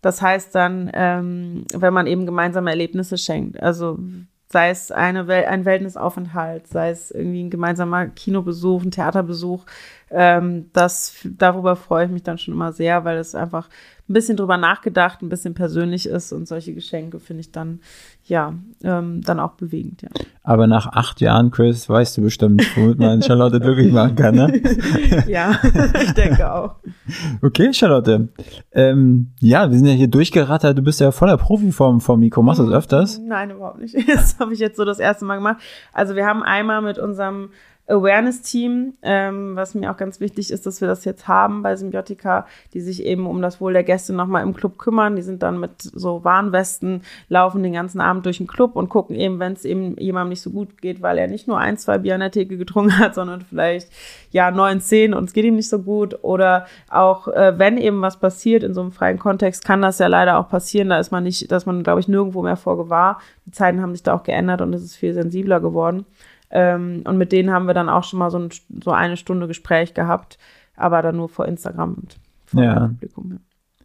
Das heißt dann, ähm, wenn man eben gemeinsame Erlebnisse schenkt, also sei es eine Wel ein Wellnessaufenthalt, sei es irgendwie ein gemeinsamer Kinobesuch, ein Theaterbesuch, ähm, das, darüber freue ich mich dann schon immer sehr, weil es einfach ein bisschen drüber nachgedacht, ein bisschen persönlich ist und solche Geschenke finde ich dann, ja, ähm, dann auch bewegend, ja. Aber nach acht Jahren, Chris, weißt du bestimmt, womit man Charlotte glücklich machen kann, ne? ja, ich denke auch. Okay, Charlotte. Ähm, ja, wir sind ja hier durchgerattert. Du bist ja voller Profiform vom Mikro. Machst du das öfters? Nein, überhaupt nicht. Das habe ich jetzt so das erste Mal gemacht. Also wir haben einmal mit unserem Awareness-Team, ähm, was mir auch ganz wichtig ist, dass wir das jetzt haben bei Symbiotika, die sich eben um das Wohl der Gäste nochmal im Club kümmern. Die sind dann mit so Warnwesten, laufen den ganzen Abend durch den Club und gucken eben, wenn es eben jemandem nicht so gut geht, weil er nicht nur ein, zwei Bier an der Theke getrunken hat, sondern vielleicht ja neun, zehn und es geht ihm nicht so gut. Oder auch, äh, wenn eben was passiert in so einem freien Kontext, kann das ja leider auch passieren. Da ist man nicht, dass man, glaube ich, nirgendwo mehr vor gewahr. Die Zeiten haben sich da auch geändert und es ist viel sensibler geworden. Ähm, und mit denen haben wir dann auch schon mal so, ein, so eine Stunde Gespräch gehabt, aber dann nur vor Instagram und vor Ja. Publikum. Ja.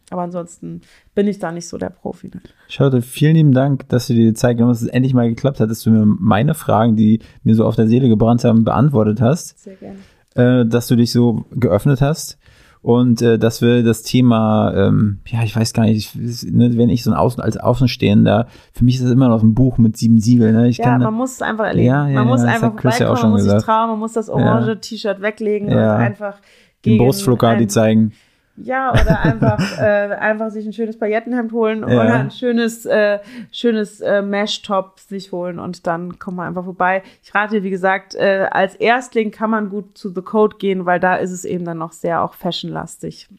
Aber ansonsten bin ich da nicht so der Profi. Ne? Charlotte, vielen lieben Dank, dass du dir die Zeit genommen hast, dass es endlich mal geklappt hat, dass du mir meine Fragen, die mir so auf der Seele gebrannt haben, beantwortet hast, Sehr gerne. äh, dass du dich so geöffnet hast und äh, dass wir das Thema, ähm, ja, ich weiß gar nicht, ich, ne, wenn ich so ein Außen, als Außenstehender, für mich ist das immer noch ein Buch mit sieben Siegeln. Ne? Ich Ja, kann, man muss es einfach erleben. Ja, ja, man muss das einfach ja vorbeikommen, man muss sich gesagt. trauen, man muss das orange T-Shirt weglegen Ja. und einfach den gegen Brustflokadi ein- zeigen. Ja, oder einfach, äh, einfach sich ein schönes Paillettenhemd holen Ja. oder ein schönes, äh, schönes äh, Mesh-Top sich holen und dann kommt man einfach vorbei. Ich rate, wie gesagt, äh, als Erstling kann man gut zu The Code gehen, weil da ist es eben dann noch sehr auch fashionlastig.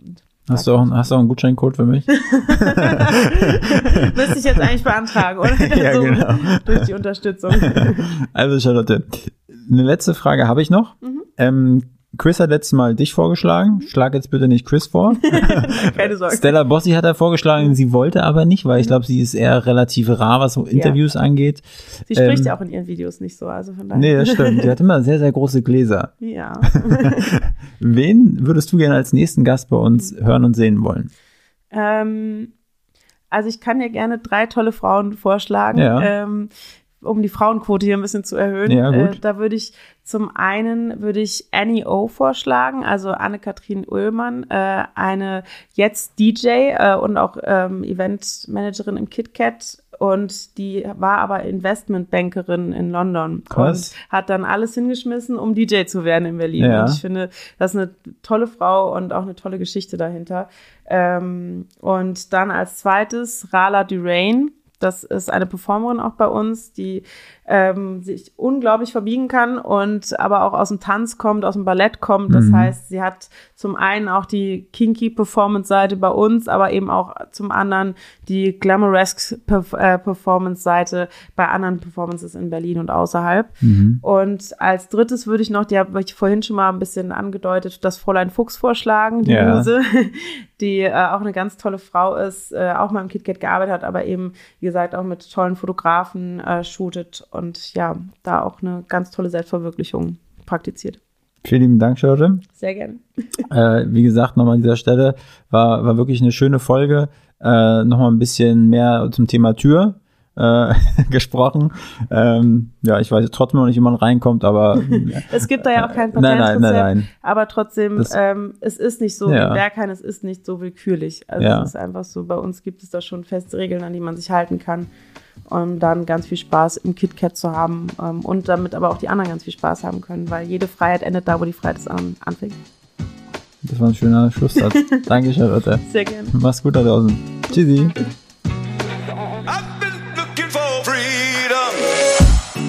Hast du auch, hast du auch einen Gutscheincode für mich? Müsste ich jetzt eigentlich beantragen, oder? Ja, so, genau. Durch die Unterstützung. Also Charlotte, eine letzte Frage habe ich noch. Mhm. Ähm, Chris hat letztes Mal dich vorgeschlagen. Schlag jetzt bitte nicht Chris vor. Keine Sorge. Stella Bossi hat er vorgeschlagen, sie wollte aber nicht, weil ich glaube, sie ist eher relativ rar, was so Interviews angeht. Sie spricht ähm, ja auch in ihren Videos nicht so, also von daher. Nee, das stimmt. Sie hat immer sehr, sehr große Gläser. Ja. Wen würdest du gerne als nächsten Gast bei uns hören und sehen wollen? Ähm, also ich kann dir gerne drei tolle Frauen vorschlagen, Ja. ähm, um die Frauenquote hier ein bisschen zu erhöhen. Ja. Äh, da würde ich zum einen würde ich Annie O vorschlagen, also Anne-Kathrin Ullmann, äh, eine jetzt DJ äh, und auch ähm, Eventmanagerin im KitKat und die war aber Investmentbankerin in London Krass. und hat dann alles hingeschmissen, um DJ zu werden in Berlin. Ja. Und ich finde, das ist eine tolle Frau und auch eine tolle Geschichte dahinter. Ähm, und dann als zweites Rala Durain. Das ist eine Performerin auch bei uns, die ähm, sich unglaublich verbiegen kann und aber auch aus dem Tanz kommt, aus dem Ballett kommt. Das Mhm. heißt, sie hat zum einen auch die kinky Performance-Seite bei uns, aber eben auch zum anderen die glamouresque äh, Performance-Seite bei anderen Performances in Berlin und außerhalb. Mhm. Und als drittes würde ich noch, die habe ich vorhin schon mal ein bisschen angedeutet, das Fräulein Fuchs vorschlagen, die Ja. Muse, die äh, auch eine ganz tolle Frau ist, äh, auch mal im KitKat gearbeitet hat, aber eben, wie gesagt, auch mit tollen Fotografen äh, shootet und ja, da auch eine ganz tolle Selbstverwirklichung praktiziert. Vielen lieben Dank, Charlotte. Sehr gerne. Äh, wie gesagt, nochmal an dieser Stelle, war, war wirklich eine schöne Folge. Äh, nochmal ein bisschen mehr zum Thema Tür äh, gesprochen. Ähm, ja, ich weiß trotzdem noch nicht, wie man reinkommt, aber Es gibt da ja auch kein Nein, nein, Patentrezept, nein, nein. aber trotzdem, Das- ähm, es ist nicht so Ja. Berghain, es ist nicht so willkürlich. Also Ja. es ist einfach so, bei uns gibt es da schon feste Regeln, an die man sich halten kann, um dann ganz viel Spaß im KitKat zu haben ähm, und damit aber auch die anderen ganz viel Spaß haben können, weil jede Freiheit endet da, wo die Freiheit des anderen anfängt. das war ein schöner Schlusssatz. Danke, Charlotte. Sehr gerne. Mach's gut da draußen. Tschüssi.